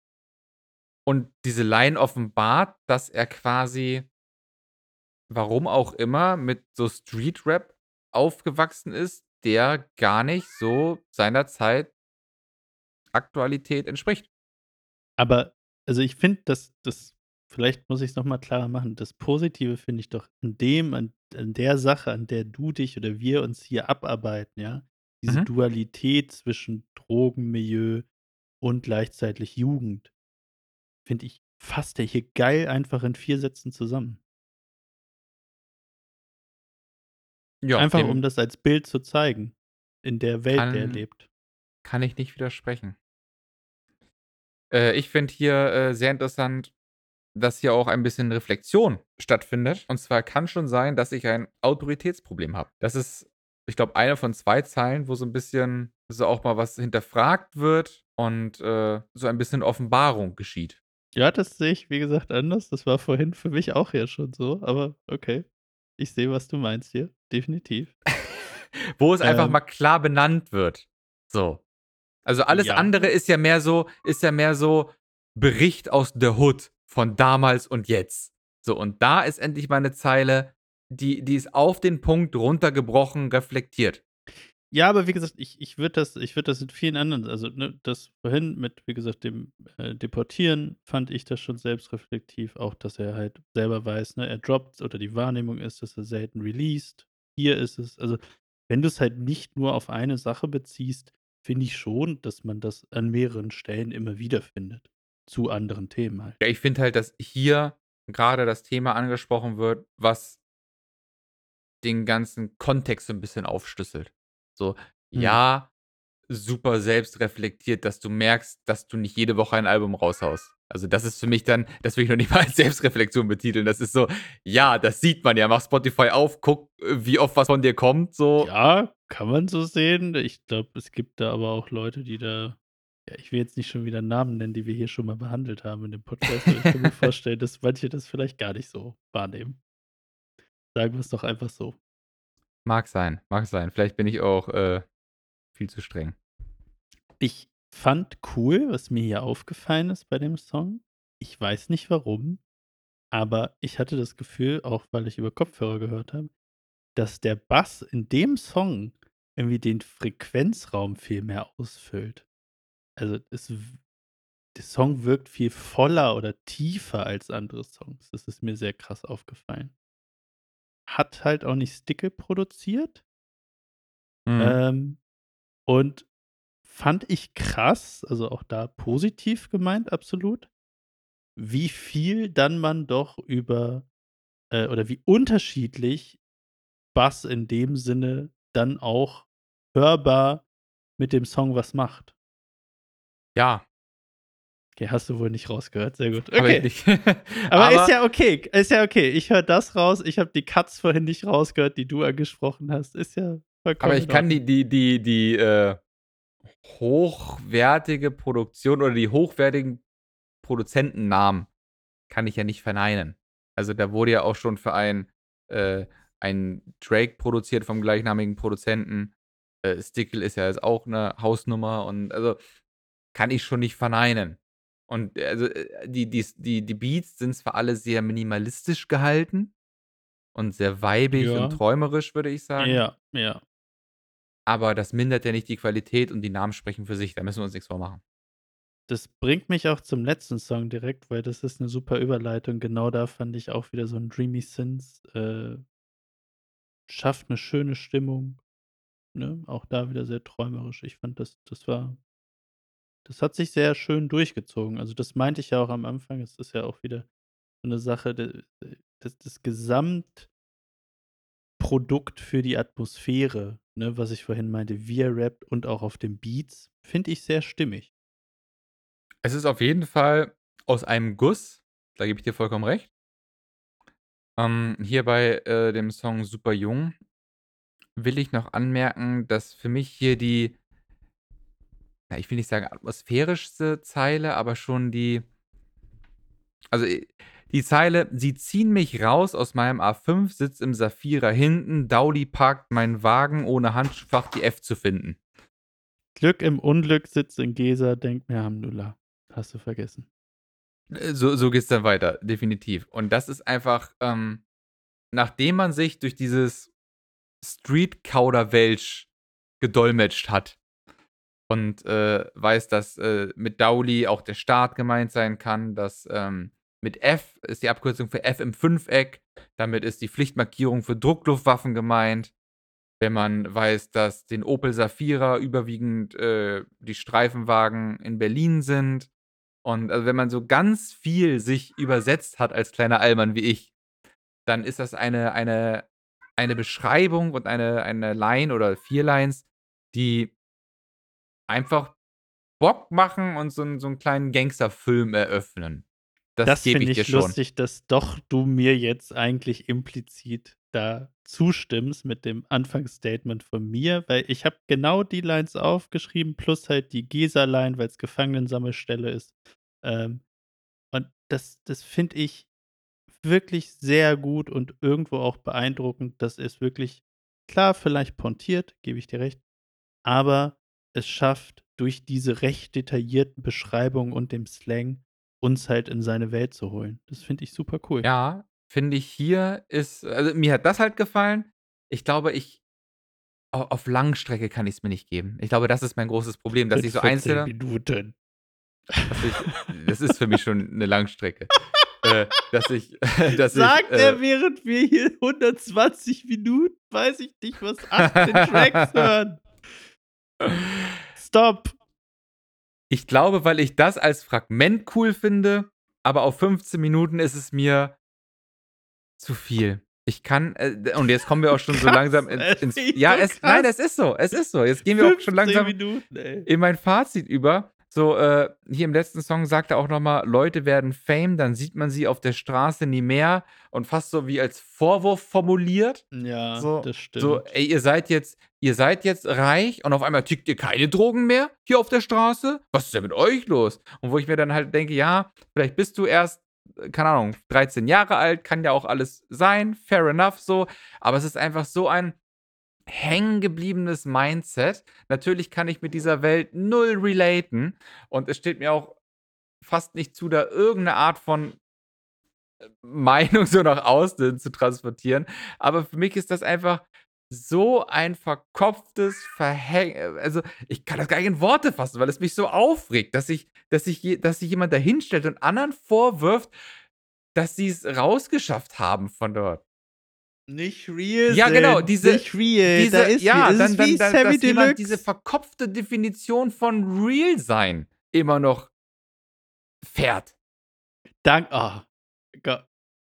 Und diese Line offenbart, dass er quasi warum auch immer, mit so Streetrap aufgewachsen ist, der gar nicht so seiner Zeit Aktualität entspricht. Aber also, ich finde, dass das vielleicht muss ich's noch mal klarer machen. Das Positive finde ich doch an dem an an der Sache, an der du dich oder wir uns hier abarbeiten, ja, diese Mhm. Dualität zwischen Drogenmilieu und gleichzeitig Jugend finde ich, fasst er hier geil einfach in 4 Sätzen zusammen. Ja, Einfach, um das als Bild zu zeigen in der Welt, der er kann lebt. kann ich nicht widersprechen. Äh, ich finde hier, äh, sehr interessant, dass hier auch ein bisschen Reflexion stattfindet. Und zwar kann schon sein, dass ich ein Autoritätsproblem habe. Das ist, ich glaube, eine von 2 Zeilen, wo so 'n bisschen so auch mal was hinterfragt wird und, äh, so ein bisschen Offenbarung geschieht. Ja, das sehe ich, wie gesagt, anders. Das war vorhin für mich auch ja schon so, aber okay. Ich sehe, was du meinst hier, definitiv. *laughs* Wo es einfach Ähm. mal klar benannt wird. So. Also, alles Ja. andere ist ja mehr so ist ja mehr so Bericht aus der Hood von damals und jetzt. So, und da ist endlich mal 'ne Zeile, die die ist auf den Punkt runtergebrochen reflektiert. Ja, aber wie gesagt, ich ich würde das ich würde das in vielen anderen also, ne, das vorhin mit, wie gesagt, dem, äh, Deportieren fand ich das schon selbstreflektiv, auch, dass er halt selber weiß, ne, er droppt oder die Wahrnehmung ist, dass er selten released. Hier ist es also, wenn du's halt nicht nur auf eine Sache beziehst, finde ich schon, dass man das an mehreren Stellen immer wieder findet, zu anderen Themen halt. Ja, ich finde halt, dass hier grade das Thema angesprochen wird, was den ganzen Kontext so 'n bisschen aufschlüsselt. So, Mhm. ja, super selbstreflektiert, dass du merkst, dass du nicht jede Woche ein Album raushaust. Also, das ist für mich dann das will ich noch nicht mal als Selbstreflexion betiteln. Das ist so, ja, das sieht man ja. Mach Spotify auf, guck, äh, wie oft was von dir kommt, so. Ja, kann man so sehen. Ich glaube, es gibt da aber auch Leute, die da Ja, ich will jetzt nicht schon wieder Namen nennen, die wir hier schon mal behandelt haben in dem Podcast, aber ich kann mir *laughs* vorstellen, dass manche das vielleicht gar nicht so wahrnehmen. Sagen wir's doch einfach so. Mag sein, mag sein. Vielleicht bin ich auch, äh, viel zu streng. Ich fand cool, was mir hier aufgefallen ist bei dem Song. Ich weiß nicht warum, aber ich hatte das Gefühl, auch weil ich über Kopfhörer gehört habe, dass der Bass in dem Song irgendwie den Frequenzraum viel mehr ausfüllt. Also, es der Song wirkt viel voller oder tiefer als andere Songs. Das ist mir sehr krass aufgefallen. Hat halt auch nicht Stickel produziert. Mhm. Ähm, und fand ich krass, also auch da positiv gemeint, absolut, wie viel dann man doch über äh, oder wie unterschiedlich Bass in dem Sinne dann auch hörbar mit dem Song was macht. Ja. Okay, hast du wohl nicht rausgehört. Sehr gut. Okay. nicht. *laughs* Aber ist Aber ja okay. Ist ja okay. Ich höre das raus. Ich habe die Cuts vorhin nicht rausgehört, die du angesprochen hast. Ist ja vollkommen aber ich kann die die die die, äh, hochwertige Produktion oder die hochwertigen Produzentennamen kann ich ja nicht verneinen. Also, da wurde ja auch schon für ein äh, ein Drake produziert vom gleichnamigen Produzenten. Äh, Stickel ist ja jetzt auch 'ne Hausnummer und also, kann ich schon nicht verneinen. Und, also, äh, die dies die die Beats sind zwar alle sehr minimalistisch gehalten und sehr und Ja. träumerisch, würde ich sagen. Ja, ja. Aber das mindert ja nicht die Qualität und die Namen sprechen für sich, da müssen wir uns nix vormachen. Das bringt mich auch zum letzten Song direkt, weil das ist 'ne super Überleitung. Genau da fand ich auch wieder so 'n Dreamy Synth, äh schafft 'ne schöne Stimmung, ne? Auch da wieder sehr träumerisch. Ich fand, das das war das hat sich sehr schön durchgezogen. Also, das meinte ich ja auch am Anfang. Es ist ja auch wieder so 'ne Sache, de das das Gesamtprodukt für die Atmosphäre, ne, was ich vorhin meinte, wie er rappt und auch auf den Beats, finde ich sehr stimmig. Es ist auf jeden Fall aus einem Guss, da gebe ich dir vollkommen recht. Ähm, hier bei, äh, dem Song „Super Jung“ will ich noch anmerken, dass für mich hier die ja, ich will nicht sagen atmosphärischste Zeile, aber schon die also, äh, die Zeile: „Sie ziehen mich raus aus meinem A5, sitze im Safira hinten, Dauli parkt meinen Wagen, ohne Handschuhfach die F zu finden.“ Glück im Unglück, sitze in Gesa, denke mir Hamdullah. Hast du vergessen. Äh, so so geht's dann weiter, definitiv. Und das ist einfach, ähm nachdem man sich durch dieses Street-Kauderwelsch gedolmetscht hat und, äh, weiß, dass, äh, mit Dauli auch der Staat gemeint sein kann, dass, ähm, mit F ist die Abkürzung für F im Fünfeck. Damit ist die Pflichtmarkierung für Druckluftwaffen gemeint. Wenn man weiß, dass den Opel Safira überwiegend, äh, die Streifenwagen in Berlin sind. Und, also, wenn man so ganz viel sich übersetzt hat als kleiner Allmann wie ich, dann ist das eine eine eine Beschreibung und eine eine Line oder 4 Lines, die einfach Bock machen und so 'n so 'n kleinen Gangsterfilm eröffnen. Das Das gebe finde ich dir ich schon. lustig, dass doch du mir jetzt eigentlich implizit da zustimmst mit dem Anfangsstatement von mir, weil ich habe genau die Lines aufgeschrieben plus halt die Gesa-Line, weil's Gefangenensammelstelle ist. Ähm, und das das finde ich wirklich sehr gut und irgendwo auch beeindruckend, dass es wirklich klar, vielleicht pointiert, gebe ich dir recht, aber es schafft, durch diese recht detaillierten Beschreibungen und dem Slang uns halt in seine Welt zu holen. Das finde ich super cool. Ja, finde ich hier ist also, mir hat das halt gefallen. Ich glaube, ich au auf Langstrecke kann ich's mir nicht geben. Ich glaube, das ist mein großes Problem, dass ich so 14 einzelne Minuten. ich das ist für mich schon 'ne Langstrecke. Äh, dass ich *laughs* dass ich, Sagt äh er, während wir hier 120 Minuten, weiß ich nicht was, 18 Tracks *laughs* hören. Stop. Ich glaube, weil ich das als Fragment cool finde, aber auf 15 Minuten ist es mir zu viel. Ich kann, äh, und jetzt kommen wir auch schon so langsam ins ey, ins ja, es nein, es ist so, es ist so. Jetzt gehen wir auch schon 15 langsam Minuten, in mein Fazit über, so, äh, hier im letzten Song sagt er auch noch mal: „Leute werden Fame, dann sieht man sie auf der Straße nie mehr“ und fast so wie als Vorwurf formuliert. Ja, So das so: stimmt. „Ey, ihr seid jetzt ihr seid jetzt reich und auf einmal tickt ihr keine Drogen mehr hier auf der Straße? Was ist denn mit euch los?“ Und wo ich mir dann halt denke: „Ja, vielleicht bist du erst, äh, keine Ahnung, 13 Jahre alt, kann ja auch alles sein, fair enough so.“ Aber es ist einfach so ein hängengebliebenes Mindset. Natürlich kann ich mit dieser Welt null relaten und es steht mir auch fast nicht zu, da irgend 'ne Art von, äh, *laughs* Meinung so nach außen zu transportieren. Aber für mich ist das einfach so ein verkopftes Verhäng äh, also, ich kann das gar nicht in Worte fassen, weil es mich so aufregt, dass sich dass sich je dass sich jemand da hinstellt und anderen vorwirft, dass sie's rausgeschafft haben von dort. Nicht real Ja, genau, diese nicht real. Da diese ist ja, dann dann wie dann Sammy dass jemand diese verkopfte Definition von real sein immer noch fährt. Dank ah, Go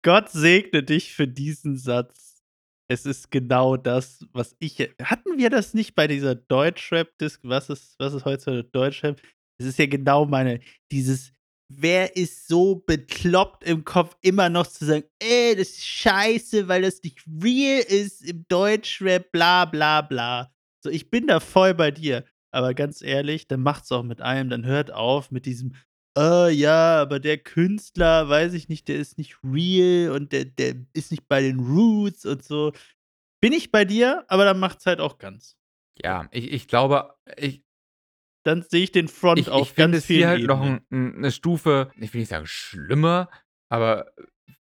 Gott segne dich für diesen Satz. Es ist genau das, was ich hatten wir das nicht bei dieser Deutschrap-Disc was ist was ist heutzutage Deutschrap? Es ist ja genau meine dieses wer ist so bekloppt im Kopf, immer noch zu sagen: „Ey, das ist scheiße, weil das nicht real ist im Deutschrap, bla bla bla.“ So, ich bin da voll bei dir. Aber ganz ehrlich, dann macht's auch mit einem. Dann hört auf mit diesem: „Äh, ja, aber der Künstler, weiß ich nicht, der ist nicht real und der der ist nicht bei den Roots und so.“ Bin ich bei dir, aber dann macht's halt auch ganz. Ja, ich ich glaube, ich Dann sehe ich den Front ich auf ich finde ganz es hier vielen halt noch Ebenen. 'n 'n 'ne Stufe, ich will nicht sagen schlimmer, aber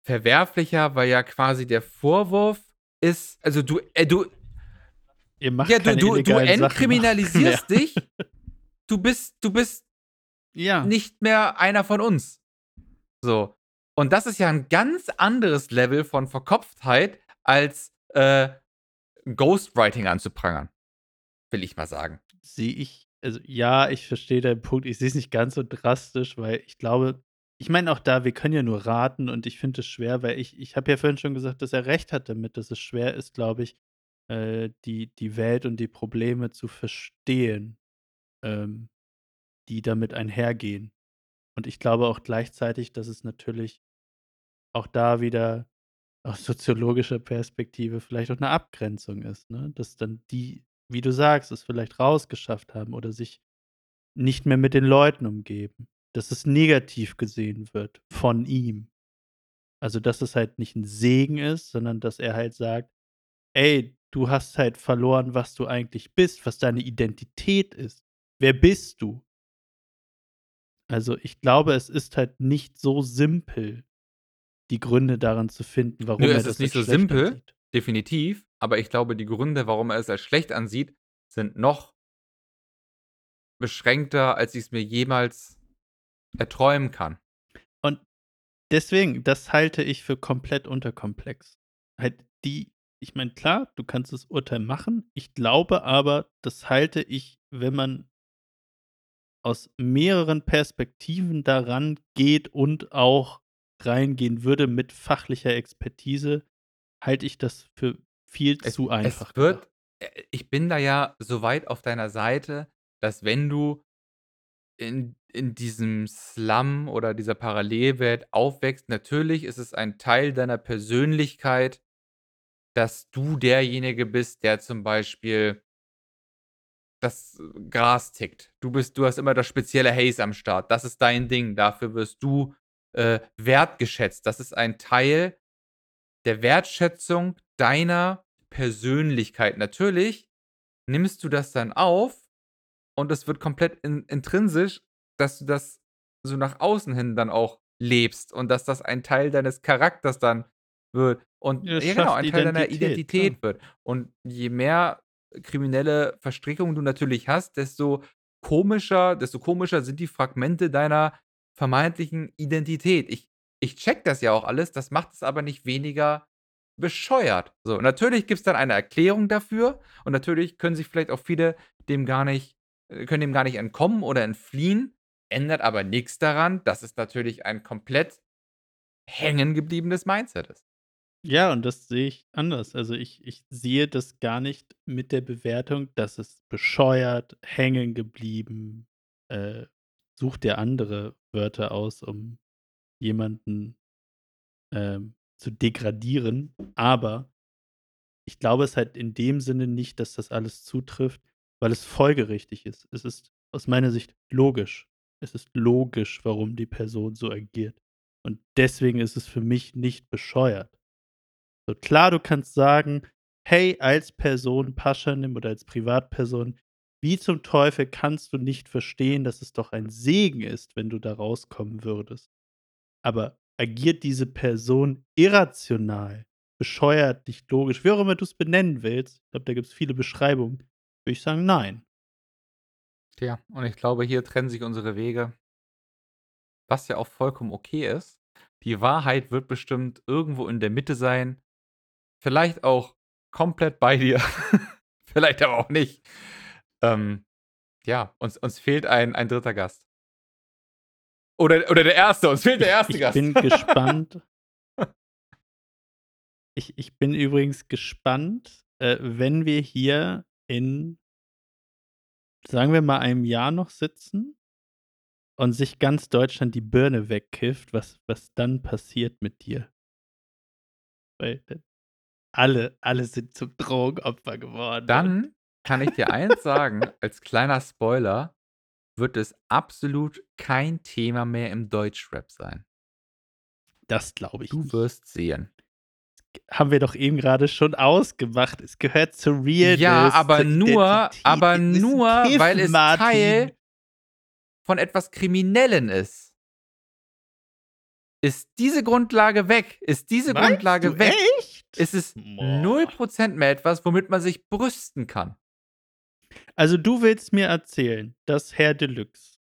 verwerflicher, weil ja quasi der Vorwurf ist also, du äh, du Ihr macht ja, du du du mehr. entkriminalisierst *laughs* dich. Du bist du bist Ja. nicht mehr einer von uns. So. Und das ist ja 'n ganz anderes Level von Verkopftheit als, äh, Ghostwriting anzuprangern, will ich mal sagen. Sehe ich also, ja, ich verstehe deinen Punkt. Ich sehe es nicht ganz so drastisch, weil ich glaube ich meine auch da, wir können ja nur raten und ich finde es schwer, weil ich ich habe ja vorhin schon gesagt, dass er recht hat damit, dass es schwer ist, glaube ich, äh, die die Welt und die Probleme zu verstehen, ähm, die damit einhergehen. Und ich glaube auch gleichzeitig, dass es natürlich auch da wieder aus soziologischer Perspektive vielleicht auch 'ne Abgrenzung ist, ne? Dass dann die, wie du sagst, es vielleicht rausgeschafft haben oder sich nicht mehr mit den Leuten umgeben, dass es negativ gesehen wird von ihm. Also, dass es halt nicht 'n Segen ist, sondern dass er halt sagt: „Ey, du hast halt verloren, was du eigentlich bist, was deine Identität ist. Wer bist du?“ Also, ich glaube, es ist halt nicht so simpel, die Gründe darin zu finden, Nö, warum er es ist das nicht als so simpel, ansieht. definitiv, aber ich glaube, die Gründe, warum er es als schlecht ansieht, sind noch beschränkter, als ich's mir jemals erträumen kann. Und deswegen, das halte ich für komplett unterkomplex. Halt die ich meine, klar, du kannst das Urteil machen. Ich glaube aber, das halte ich, wenn man aus mehreren Perspektiven da rangeht und auch reingehen würde mit fachlicher Expertise, halte ich das für viel Es zu es einfach gedacht. wird äh, ich bin da ja so weit auf deiner Seite, dass wenn du in in diesem Slum oder dieser Parallelwelt aufwächst natürlich ist es ein Teil deiner Persönlichkeit, dass du derjenige bist, der zum Beispiel das Gras tickt. Du bist du hast immer das spezielle Haze am Start. Das ist dein Ding. Dafür wirst du, äh, wertgeschätzt. Das ist ein Teil der Wertschätzung deiner Persönlichkeit. Natürlich nimmst du das dann auf und es wird komplett in intrinsisch, dass du das so nach außen hin dann auch lebst und dass das ein Teil deines Charakters dann wird und Ja, ja genau, ein Teil deiner Identität, klar. Identität wird. Und je mehr kriminelle Verstrickungen du natürlich hast, desto komischer desto komischer sind die Fragmente deiner vermeintlichen Identität. Ich ich checke das ja auch alles, das macht es aber nicht weniger bescheuert. So, natürlich gibt's dann eine Erklärung dafür und natürlich können sich vielleicht auch viele dem gar nicht äh, können dem gar nicht entkommen oder entfliehen, ändert aber nix daran, dass es natürlich ein komplett hängengebliebenes Mindset ist. Ja, und das sehe ich anders. Also, ich ich sehe das gar nicht mit der Bewertung, dass es bescheuert, hängen geblieben, äh, such dir andere Wörter aus, um jemanden, ähm, zu degradieren. Aber ich glaube es halt in dem Sinne nicht, dass das alles zutrifft, weil es folgerichtig ist. Es ist aus meiner Sicht logisch. Es ist logisch, warum die Person so agiert. Und deswegen ist es für mich nicht bescheuert. So klar, du kannst sagen: „Hey, als Person Paschanim oder als Privatperson, wie zum Teufel kannst du nicht verstehen, dass es doch ein Segen ist, wenn du da rauskommen würdest?“ Aber agiert diese Person irrational, bescheuert, nicht logisch, wie auch immer du's benennen willst, ich glaube, da gibt's viele Beschreibungen, würde ich sagen: „Nein.“ Tja, und ich glaube, hier trennen sich unsere Wege. Was ja auch vollkommen okay ist. Die Wahrheit wird bestimmt irgendwo in der Mitte sein. Vielleicht auch komplett bei dir, *laughs* vielleicht aber auch nicht. Ähm, ja, uns uns fehlt ein ein 3. Gast. Oder oder der 1. Uns fehlt der Ich 1. ich Gast. bin *laughs* gespannt. Ich ich bin übrigens gespannt, äh, wenn wir hier in sagen wir mal, einem Jahr noch sitzen und sich ganz Deutschland die Birne wegkifft, was was dann passiert mit dir. Weil, äh, alle alle sind zum Drogenopfer geworden Dann kann ich dir eins sagen, als kleiner Spoiler, wird es absolut kein Thema mehr im Deutschrap sein. Das glaube ich Du nicht. wirst sehen. Haben wir doch eben grade schon ausgemacht. Es gehört zur Realness, Ja, aber nur aber nur, weil es. Teil von etwas Kriminellen ist. Ist diese Grundlage weg ist diese Meinst Grundlage weg, echt? ist es Boah. 0 % mehr etwas, womit man sich brüsten kann. Also, du willst mir erzählen, dass Herr Deluxe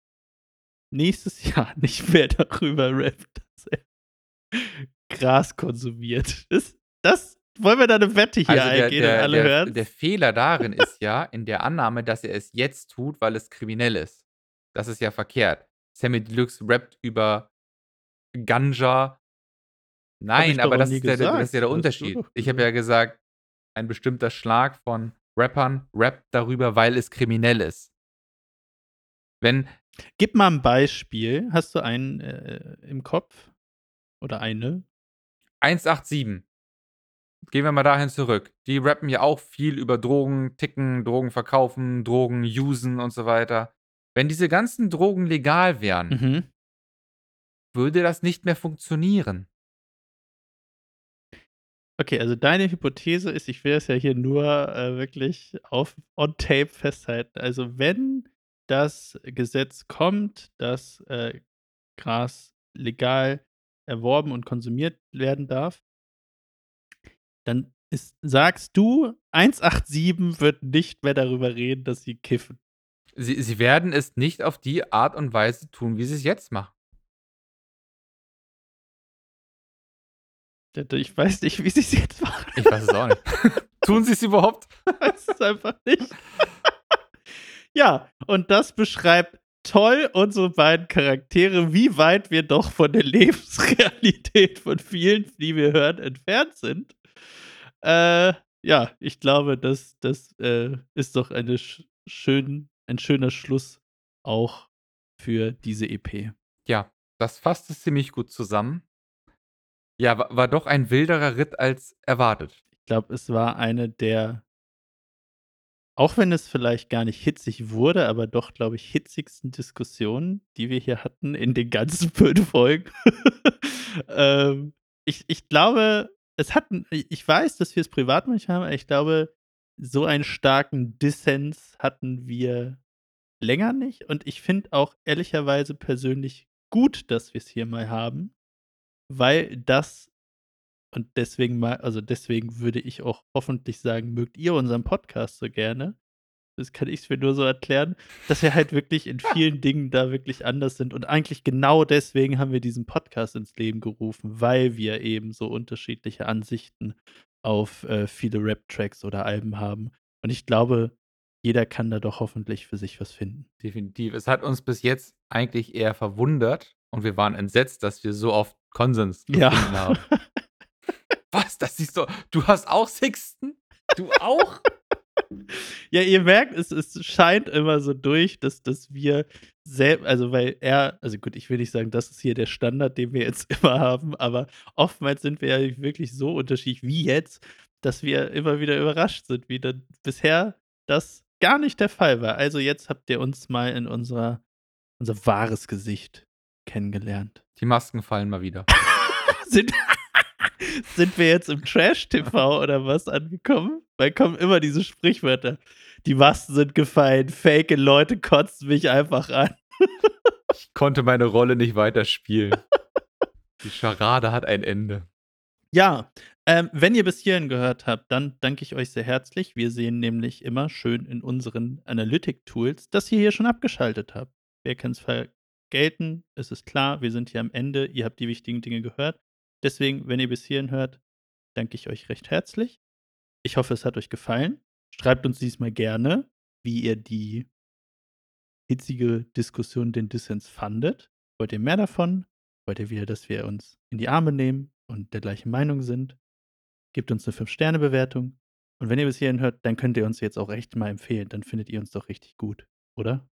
nächstes *laughs* Jahr nicht mehr darüber rappt, dass er *laughs* Gras konsumiert. Das das wollen wir da 'ne Wette hier Also, der eingehen und der alle der hören's? der Fehler darin ist ja in der Annahme, dass er es jetzt tut, weil es kriminell ist. Das ist ja verkehrt. Sammy Deluxe rappt über Ganja. Nein, aber das ist ja der das ist ja der Unterschied. Ich habe ja gesagt, ein bestimmter Schlag von Rappern rappt darüber, weil es kriminell ist. Wenn Gib mal 'n Beispiel. Hast du einen, äh, im Kopf? Oder eine? 187. Gehen wir mal dahin zurück. Die rappen ja auch viel über Drogen, Ticken, Drogen verkaufen, Drogen usen und so weiter. Wenn diese ganzen Drogen legal wären Mhm. würde das nicht mehr funktionieren. Okay, also deine Hypothese ist ich will das ja hier nur, äh, wirklich auf on tape festhalten. Also, wenn das Gesetz kommt, dass, äh, Gras legal erworben und konsumiert werden darf dann ist sagst du, 187 wird nicht mehr darüber reden, dass sie kiffen. Sie sie werden es nicht auf die Art und Weise tun, wie sie's jetzt machen. Ich weiß nicht, wie sie's jetzt machen. Ich weiß es auch nicht. *laughs* Tun sie's überhaupt? Ich weiß es einfach nicht. Ja, und das beschreibt toll unsere beiden Charaktere, wie weit wir doch von der Lebensrealität von vielen, die wir hören, entfernt sind. Äh, ja, ich glaube, das das, äh, ist doch eine sch schön ein schöner Schluss auch für diese EP. Ja, das fasst es ziemlich gut zusammen. Ja, wa war doch ein wilderer Ritt als erwartet. Ich glaube, es war eine der auch wenn es vielleicht gar nicht hitzig wurde, aber doch, glaube ich, hitzigsten Diskussionen, die wir hier hatten in den ganzen *laughs* 5 Folgen. *laughs* Ähm, ich ich glaube, es hat ich weiß, dass wir's privat manchmal haben, aber ich glaube, so einen starken Dissens hatten wir länger nicht. Und ich finde auch ehrlicherweise persönlich gut, dass wir's hier mal haben, weil das und deswegen ma also, deswegen würde ich auch hoffentlich sagen, mögt ihr unseren Podcast so gerne. Das kann ich's mir nur so erklären, dass wir halt wirklich in *laughs* vielen Dingen da wirklich anders sind. Und eigentlich genau deswegen haben wir diesen Podcast ins Leben gerufen, weil wir eben so unterschiedliche Ansichten auf, äh, viele Rap-Tracks oder Alben haben. Und ich glaube, jeder kann da doch hoffentlich für sich was finden. Definitiv. Es hat uns bis jetzt eigentlich eher verwundert und wir waren entsetzt, dass wir so oft Konsens Ja. haben. *laughs* Was? Das siehst du du hast auch Sixten? Du auch? *laughs* Ja, ihr merkt, es es scheint immer so durch, dass dass wir sel also, weil er also gut, ich will nicht sagen, das ist hier der Standard, den wir jetzt *laughs* immer haben, aber oftmals sind wir ja wirklich so unterschiedlich wie jetzt, dass wir immer wieder überrascht sind, wie dann bisher das gar nicht der Fall war. Also, jetzt habt ihr uns mal in unserer unser wahres Gesicht kennengelernt. Die Masken fallen mal wieder. *laughs* Sind *laughs* sind wir jetzt im Trash-TV oder was angekommen? Weil kommen immer diese Sprichwörter. Die Masken sind gefallen, fake Leute kotzen mich einfach an. *laughs* Ich konnte meine Rolle nicht weiterspielen. Die Scharade hat ein Ende. Ja, ähm, wenn ihr bis hierhin gehört habt, dann danke ich euch sehr herzlich. Wir sehen nämlich immer schön in unseren Analytic-Tools, dass ihr hier schon abgeschaltet habt. Wer kann's vergelten? Es ist klar, wir sind hier am Ende. Ihr habt die wichtigen Dinge gehört. Deswegen, wenn ihr bis hierhin hört, danke ich euch recht herzlich. Ich hoffe, es hat euch gefallen. Schreibt uns diesmal gerne, wie ihr die hitzige Diskussion, den Dissens fandet. Wollt ihr mehr davon? Wollt ihr wieder, dass wir uns in die Arme nehmen und der gleichen Meinung sind? Gebt uns 'ne Fünf-Sterne-Bewertung. Und wenn ihr bis hierhin hört, dann könnt ihr uns jetzt auch echt mal empfehlen. Dann findet ihr uns doch richtig gut, oder?